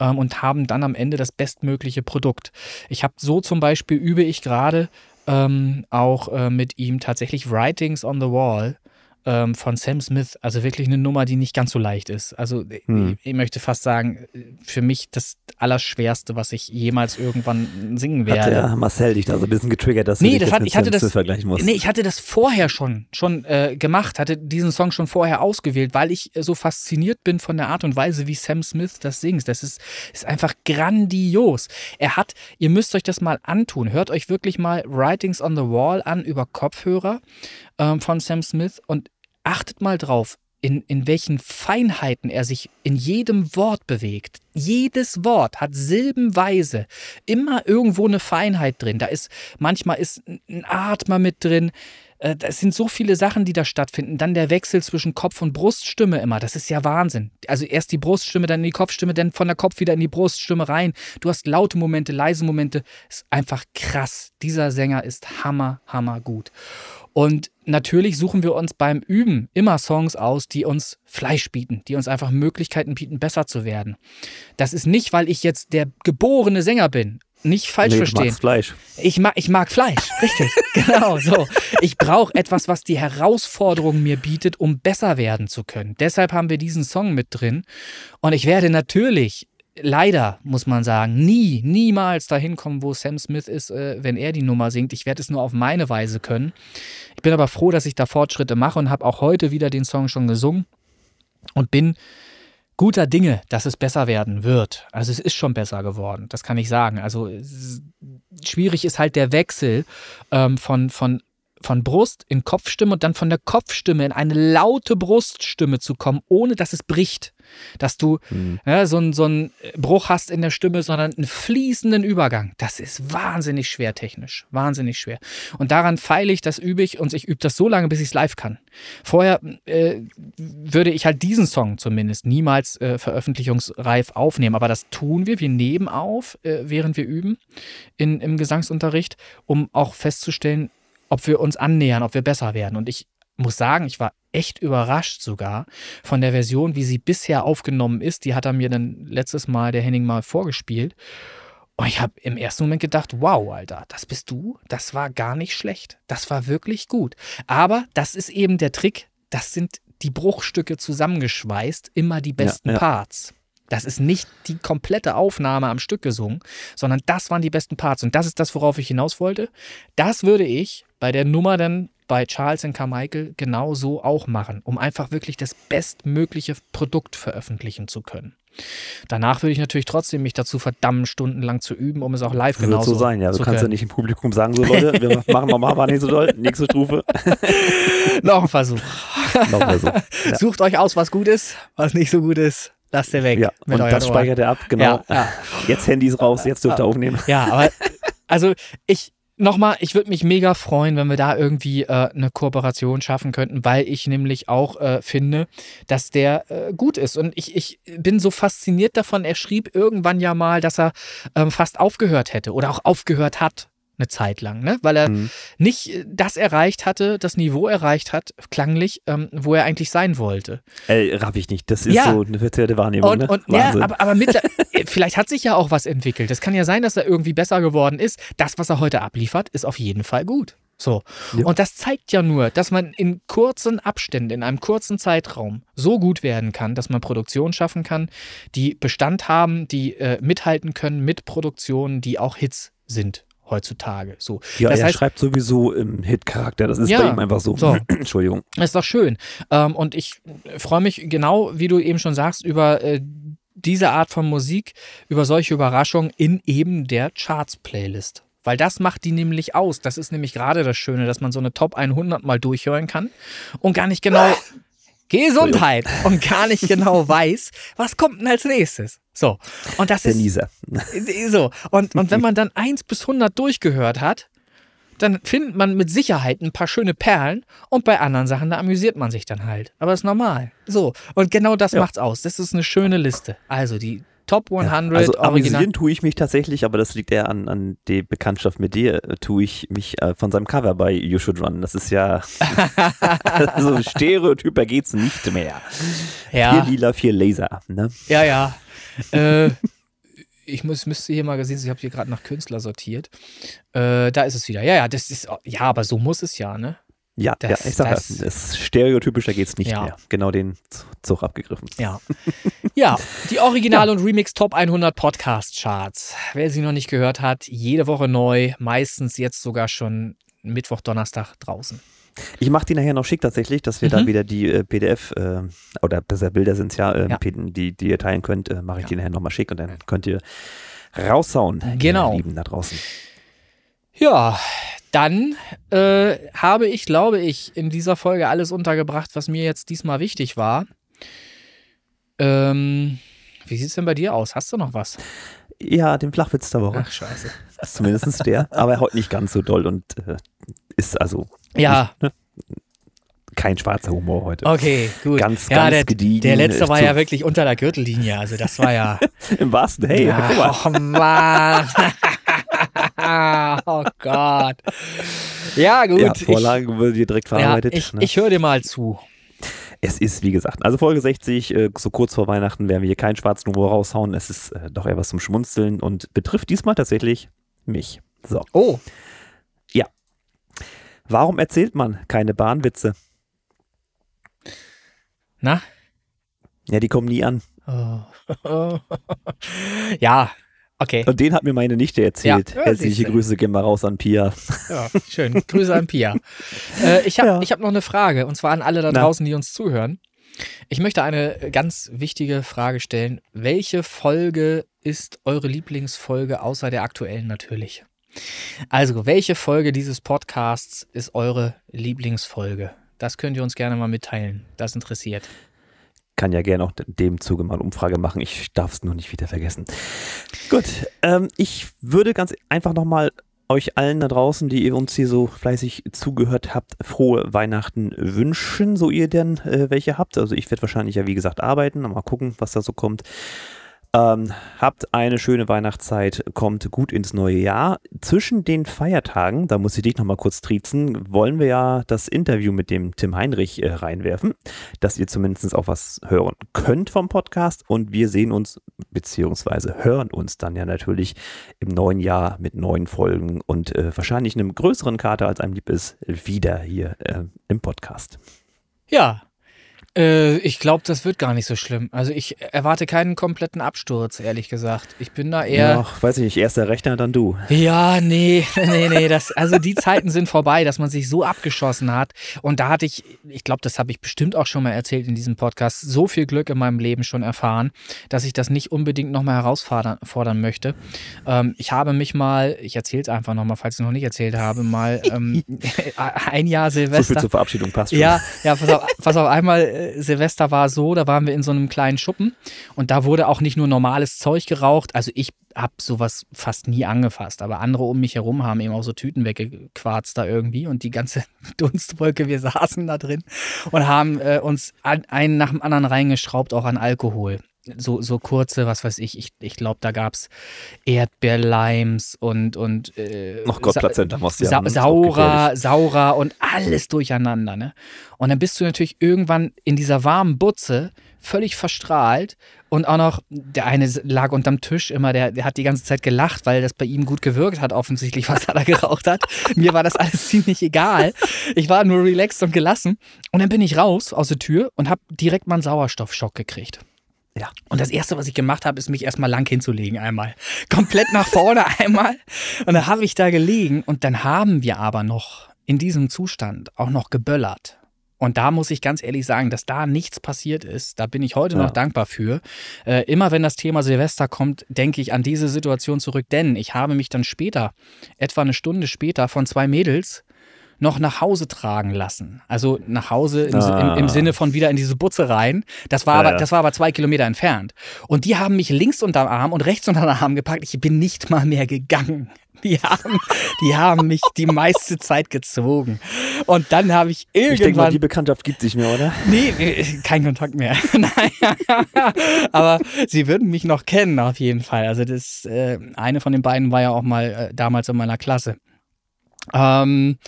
ähm, und haben dann am Ende das bestmögliche Produkt. Ich habe so zum Beispiel übe ich gerade ähm, auch äh, mit ihm tatsächlich Writings on the Wall ähm, von Sam Smith. Also wirklich eine Nummer, die nicht ganz so leicht ist. Also Hm. ich, ich möchte fast sagen, für mich das Allerschwerste, was ich jemals irgendwann singen Hat werde. der Marcel dich da so ein bisschen getriggert, dass Nee, du dich das jetzt hat- mit ich hatte Sam das- Smith vergleichen musst? Nee, ich hatte das vorher schon, schon äh, gemacht, hatte diesen Song schon vorher ausgewählt, weil ich äh, so fasziniert bin von der Art und Weise, wie Sam Smith das singt. Das ist, ist einfach grandios. Er hat, ihr müsst euch das mal antun, hört euch wirklich mal Writings on the Wall an über Kopfhörer ähm, von Sam Smith und achtet mal drauf, in, in welchen Feinheiten er sich in jedem Wort bewegt. Jedes Wort hat silbenweise immer irgendwo eine Feinheit drin. Da ist, manchmal ist ein Atmer mit drin. Äh, Das sind so viele Sachen, die da stattfinden. Dann der Wechsel zwischen Kopf- und Bruststimme immer. Das ist ja Wahnsinn. Also erst die Bruststimme, dann in die Kopfstimme, dann von der Kopf wieder in die Bruststimme rein. Du hast laute Momente, leise Momente. Ist einfach krass. Dieser Sänger ist hammer, hammer gut. Und natürlich suchen wir uns beim Üben immer Songs aus, die uns Fleisch bieten, die uns einfach Möglichkeiten bieten, besser zu werden. Das ist nicht, weil ich jetzt der geborene Sänger bin. Nicht falsch nee, du verstehen. magst Fleisch. Ich mag, ich mag Fleisch, richtig. (laughs) genau so. Ich brauche etwas, was die Herausforderung mir bietet, um besser werden zu können. Deshalb haben wir diesen Song mit drin. Und ich werde natürlich, leider muss man sagen, nie, niemals dahin kommen, wo Sam Smith ist, äh, wenn er die Nummer singt. Ich werde es nur auf meine Weise können. Ich bin aber froh, dass ich da Fortschritte mache und habe auch heute wieder den Song schon gesungen und bin guter Dinge, dass es besser werden wird. Also es ist schon besser geworden, das kann ich sagen. Also schwierig ist halt der Wechsel ähm, von, von, von Brust in Kopfstimme und dann von der Kopfstimme in eine laute Bruststimme zu kommen, ohne dass es bricht. Dass du Hm. ja, so, einen, so einen Bruch hast in der Stimme, sondern einen fließenden Übergang. Das ist wahnsinnig schwer technisch. Wahnsinnig schwer. Und daran feile ich, das übe ich und ich übe das so lange, bis ich es live kann. Vorher äh, würde ich halt diesen Song zumindest niemals äh, veröffentlichungsreif aufnehmen. Aber das tun wir. Wir nehmen auf, äh, während wir üben in, im Gesangsunterricht, um auch festzustellen, ob wir uns annähern, ob wir besser werden. Und ich muss sagen, ich war echt überrascht sogar von der Version, wie sie bisher aufgenommen ist. Die hat er mir dann letztes Mal, der Henning, mal vorgespielt. Und ich habe im ersten Moment gedacht, wow, Alter, das bist du. Das war gar nicht schlecht. Das war wirklich gut. Aber das ist eben der Trick. Das sind die Bruchstücke zusammengeschweißt, immer die besten ja, ja. Parts. Das ist nicht die komplette Aufnahme am Stück gesungen, sondern das waren die besten Parts. Und das ist das, worauf ich hinaus wollte. Das würde ich bei der Nummer dann bei Charles und Carmichael genauso auch machen, um einfach wirklich das bestmögliche Produkt veröffentlichen zu können. Danach würde ich natürlich trotzdem mich dazu verdammen, stundenlang zu üben, um es auch live genauso zu so sein. Ja, du kannst ja nicht im Publikum sagen, so Leute, wir (laughs) machen nochmal, war nicht so doll, nächste Stufe. (laughs) Noch ein Versuch. (laughs) Noch ein Versuch. Ja. Sucht euch aus, was gut ist, was nicht so gut ist. Lasst ihr weg. Ja, und das speichert er ab, genau. Ja, ja. Jetzt Handys raus, jetzt dürft ihr aufnehmen. Ja, aber also ich, nochmal, ich würde mich mega freuen, wenn wir da irgendwie äh, eine Kooperation schaffen könnten, weil ich nämlich auch äh, finde, dass der äh, gut ist. Und ich, ich bin so fasziniert davon, er schrieb irgendwann ja mal, dass er ähm, fast aufgehört hätte oder auch aufgehört hat eine Zeit lang, ne? weil er mhm. nicht das erreicht hatte, das Niveau erreicht hat, klanglich, ähm, wo er eigentlich sein wollte. Ey, raff ich nicht. Das ist ja. so eine verzerrte Wahrnehmung. Und, ne? und ja, aber, aber mit, (laughs) äh, vielleicht hat sich ja auch was entwickelt. Es kann ja sein, dass er irgendwie besser geworden ist. Das, was er heute abliefert, ist auf jeden Fall gut. So. Ja. Und das zeigt ja nur, dass man in kurzen Abständen, in einem kurzen Zeitraum so gut werden kann, dass man Produktionen schaffen kann, die Bestand haben, die äh, mithalten können mit Produktionen, die auch Hits sind heutzutage. So. Ja, das er heißt, schreibt sowieso im Hit-Charakter. Das ist ja, bei ihm einfach so. so. (clears throat) Entschuldigung. Ist doch schön. Ähm, und ich freue mich genau, wie du eben schon sagst, über äh, diese Art von Musik, über solche Überraschungen in eben der Charts-Playlist. Weil das macht die nämlich aus. Das ist nämlich gerade das Schöne, dass man so eine Top 100 mal durchhören kann und gar nicht genau (clears throat) Gesundheit und gar nicht genau (laughs) weiß, was kommt denn als nächstes. So. Und das Der ist. Nieser. (laughs) So. Und, und wenn man dann 1 bis 100 durchgehört hat, dann findet man mit Sicherheit ein paar schöne Perlen und bei anderen Sachen, da amüsiert man sich dann halt. Aber das ist normal. So. Und genau das ja. macht's aus. Das ist eine schöne Liste. Also die Top 100 ja, also amüsieren tue ich mich tatsächlich, aber das liegt eher an, an die Bekanntschaft mit dir, äh, tue ich mich äh, von seinem Cover bei You Should Run. Das ist ja (laughs) so (laughs) Stereotyper geht's nicht mehr. Ja. Vier Lila, vier Laser. Ne? Ja, ja. äh, ich muss, müsste hier mal gesehen, ich habe hier gerade nach Künstler sortiert. Äh, da ist es wieder. Ja, ja, das ist, ja, aber so muss es ja, ne? Ja, das, ja ich sag das, ja, das stereotypischer geht es nicht ja. mehr. Genau den Zug abgegriffen. Ja. Ja, die Original- und Remix Top 100 Podcast Charts. Wer sie noch nicht gehört hat, jede Woche neu, meistens jetzt sogar schon Mittwoch, Donnerstag draußen. Ich mache die nachher noch schick tatsächlich, dass wir mhm. da wieder die äh, PDF äh, oder besser Bilder sind es ja, äh, ja, die, die ihr teilen könnt, äh, mache ich die nachher nochmal schick und dann könnt ihr raushauen. Genau. Lieben da draußen. Ja, dann äh, habe ich, glaube ich, in dieser Folge alles untergebracht, was mir jetzt diesmal wichtig war. Ähm, wie sieht es denn bei dir aus? Hast du noch was? Ja, den Flachwitz der Woche. Ach, scheiße. Das ist zumindest der, aber heute nicht ganz so doll und äh, ist also. Ja. Nicht, ne? Kein schwarzer Humor heute. Okay, gut. Ganz, ja, ganz der, gediegen. Der letzte war ja wirklich unter der Gürtellinie. Also, das war ja. (laughs) Im wahrsten, hey, ja, guck mal. Oh Mann. Oh Gott. Ja, gut. Ja, Vorlage wurde dir direkt verarbeitet. Ja, ich, ne? ich höre dir mal zu. Es ist, wie gesagt, also Folge 60, äh, so kurz vor Weihnachten werden wir hier keinen schwarzen Humor raushauen. Es ist äh, doch eher was zum Schmunzeln und betrifft diesmal tatsächlich mich. So. Oh. Ja. Warum erzählt man keine Bahnwitze? Na? Ja, die kommen nie an. Oh. (laughs) ja, Okay. Und den hat mir meine Nichte erzählt. Ja, Herzliche Grüße, gehen mal raus an Pia. Ja, schön. Grüße an Pia. (laughs) Äh, ich habe ja. hab noch eine Frage, und zwar an alle da draußen, die uns zuhören. Ich möchte eine ganz wichtige Frage stellen. Welche Folge ist eure Lieblingsfolge außer der aktuellen natürlich? Also, welche Folge dieses Podcasts ist eure Lieblingsfolge? Das könnt ihr uns gerne mal mitteilen. Das interessiert kann ja gerne auch in dem Zuge mal Umfrage machen. Ich darf es nur nicht wieder vergessen. Gut, ähm, ich würde ganz einfach nochmal euch allen da draußen, die ihr uns hier so fleißig zugehört habt, frohe Weihnachten wünschen, so ihr denn äh, welche habt. Also ich werde wahrscheinlich ja wie gesagt arbeiten, mal gucken, was da so kommt. Ähm, habt eine schöne Weihnachtszeit, kommt gut ins neue Jahr. Zwischen den Feiertagen, da muss ich dich nochmal kurz triezen, wollen wir ja das Interview mit dem Tim Heinrich äh, reinwerfen, dass ihr zumindest auch was hören könnt vom Podcast und wir sehen uns beziehungsweise hören uns dann ja natürlich im neuen Jahr mit neuen Folgen und äh, wahrscheinlich einem größeren Kater als einem lieb ist, wieder hier äh, im Podcast. Ja, äh, ich glaube, das wird gar nicht so schlimm. Also ich erwarte keinen kompletten Absturz, ehrlich gesagt. Ich bin da eher. Ja, weiß ich nicht, erst der Rechner, dann du. Ja, nee, (laughs) nee, nee. Das, also die Zeiten sind vorbei, dass man sich so abgeschossen hat. Und da hatte ich, ich glaube, das habe ich bestimmt auch schon mal erzählt in diesem Podcast, so viel Glück in meinem Leben schon erfahren, dass ich das nicht unbedingt nochmal herausfordern möchte. Ähm, ich habe mich mal, ich erzähle es einfach nochmal, falls ich es noch nicht erzählt habe, mal ähm, (laughs) (laughs) ein Jahr Silvester. So viel zur Verabschiedung passt schon. Ja, ja, pass auf, pass auf einmal Silvester war so, da waren wir in so einem kleinen Schuppen und da wurde auch nicht nur normales Zeug geraucht. Also ich habe sowas fast nie angefasst, aber andere um mich herum haben eben auch so Tüten weggequarzt da irgendwie und die ganze (laughs) Dunstwolke, wir saßen da drin und haben äh, uns einen nach dem anderen reingeschraubt, auch an Alkohol so, so kurze, was weiß ich, ich, ich glaube, da gab es Erdbeerleims und, und äh, Ach Gott, Plazenta Sa Sa Saurer, Saurer und alles durcheinander. Ne? Und dann bist du natürlich irgendwann in dieser warmen Butze völlig verstrahlt und auch noch, der eine lag unterm Tisch immer, der, der hat die ganze Zeit gelacht, weil das bei ihm gut gewirkt hat, offensichtlich, was er da geraucht hat. Mir war das alles (laughs) ziemlich egal. Ich war nur relaxed und gelassen. Und dann bin ich raus aus der Tür und habe direkt mal einen Sauerstoffschock gekriegt. Ja. Und das erste, was ich gemacht habe, ist mich erstmal lang hinzulegen einmal. Komplett nach vorne (laughs) einmal. Und dann habe ich da gelegen und dann haben wir aber noch in diesem Zustand auch noch geböllert. Und da muss ich ganz ehrlich sagen, dass da nichts passiert ist. Da bin ich heute ja. noch dankbar für. Äh, immer wenn das Thema Silvester kommt, denke ich an diese Situation zurück, denn ich habe mich dann später, etwa eine Stunde später, von zwei Mädels noch nach Hause tragen lassen. Also nach Hause im, ah. im, im Sinne von wieder in diese Butze rein. Das war, ja, aber, das war aber zwei Kilometer entfernt. Und die haben mich links unterm Arm und rechts unterm Arm gepackt. Ich bin nicht mal mehr gegangen. (laughs) Die haben, die haben mich die meiste Zeit gezogen. Und dann habe ich irgendwann. Ich denke mal, die Bekanntschaft gibt sich mehr, oder? Nee, äh, kein Kontakt mehr. (laughs) Nein. (laughs) Aber sie würden mich noch kennen, auf jeden Fall. Also, das äh, eine von den beiden war ja auch mal äh, damals in meiner Klasse. Ähm,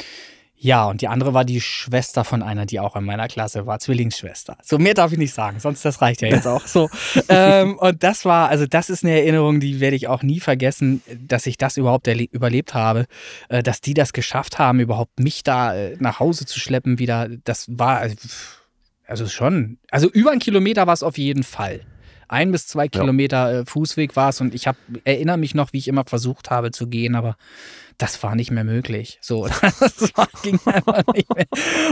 ja, und die andere war die Schwester von einer, die auch in meiner Klasse war, Zwillingsschwester. So mehr darf ich nicht sagen, sonst das reicht ja jetzt auch so. (laughs) ähm, und das war, also das ist eine Erinnerung, die werde ich auch nie vergessen, dass ich das überhaupt überlebt habe, äh, dass die das geschafft haben, überhaupt mich da äh, nach Hause zu schleppen wieder. Das war, also schon, also über einen Kilometer war es auf jeden Fall ein bis zwei Kilometer ja. Äh, Fußweg war es und ich hab, erinnere mich noch, wie ich immer versucht habe zu gehen, aber das war nicht mehr möglich. So, (laughs) (laughs) das war, ging einfach nicht mehr.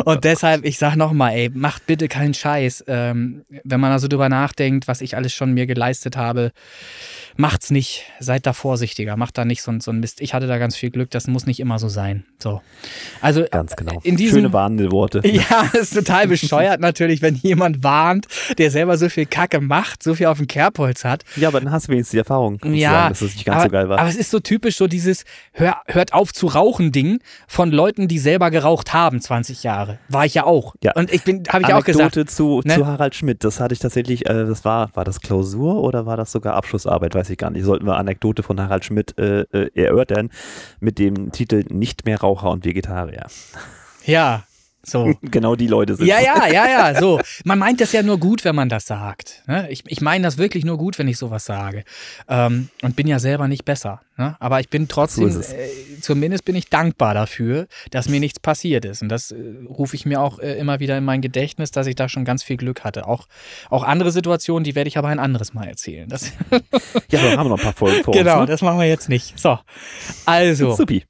Und deshalb, ich sag nochmal, ey, macht bitte keinen Scheiß. Ähm, wenn man also drüber nachdenkt, was ich alles schon mir geleistet habe, macht's nicht. Seid da vorsichtiger. Macht da nicht so, so ein Mist. Ich hatte da ganz viel Glück. Das muss nicht immer so sein. So. Also, ganz genau. In diesem, Schöne warnende Worte. (laughs) Ja, ist total bescheuert natürlich, wenn jemand warnt, der selber so viel Kacke macht, so viel auf dem Kerbholz hat. Ja, aber dann hast du wenigstens die Erfahrung, ja, sagen, dass es nicht ganz aber, so geil war. Aber es ist so typisch so dieses Hör, hört auf zu rauchen Ding von Leuten, die selber geraucht haben 20 Jahre. War ich ja auch. Ja. Und ich bin, habe ich Anekdote auch gesagt. Zu, ne? zu Harald Schmidt, das hatte ich tatsächlich, äh, das war, war das Klausur oder war das sogar Abschlussarbeit, weiß ich gar nicht. Sollten wir Anekdote von Harald Schmidt äh, äh, erörtern mit dem Titel Nicht mehr Raucher und Vegetarier. Ja, so. (laughs) genau die Leute sind. Ja, ja, ja, ja, so. Man meint das ja nur gut, wenn man das sagt. Ne? Ich, ich meine das wirklich nur gut, wenn ich sowas sage. Ähm, und bin ja selber nicht besser. Ne? Aber ich bin trotzdem, so äh, zumindest bin ich dankbar dafür, dass mir nichts passiert ist. Und das äh, rufe ich mir auch äh, immer wieder in mein Gedächtnis, dass ich da schon ganz viel Glück hatte. Auch, auch andere Situationen, die werde ich aber ein anderes Mal erzählen. Das (laughs) ja, dann haben wir noch ein paar Folgen vor (laughs) Genau, uns, ne? das machen wir jetzt nicht. So, also. Supi.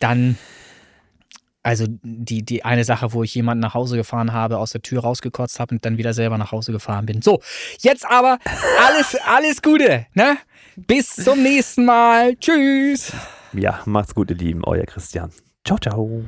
Dann also die, die eine Sache, wo ich jemanden nach Hause gefahren habe, aus der Tür rausgekotzt habe und dann wieder selber nach Hause gefahren bin. So, jetzt aber alles, (laughs) alles Gute, ne? Bis zum nächsten Mal. Tschüss. Ja, macht's gut, ihr Lieben. Euer Christian. Ciao, ciao.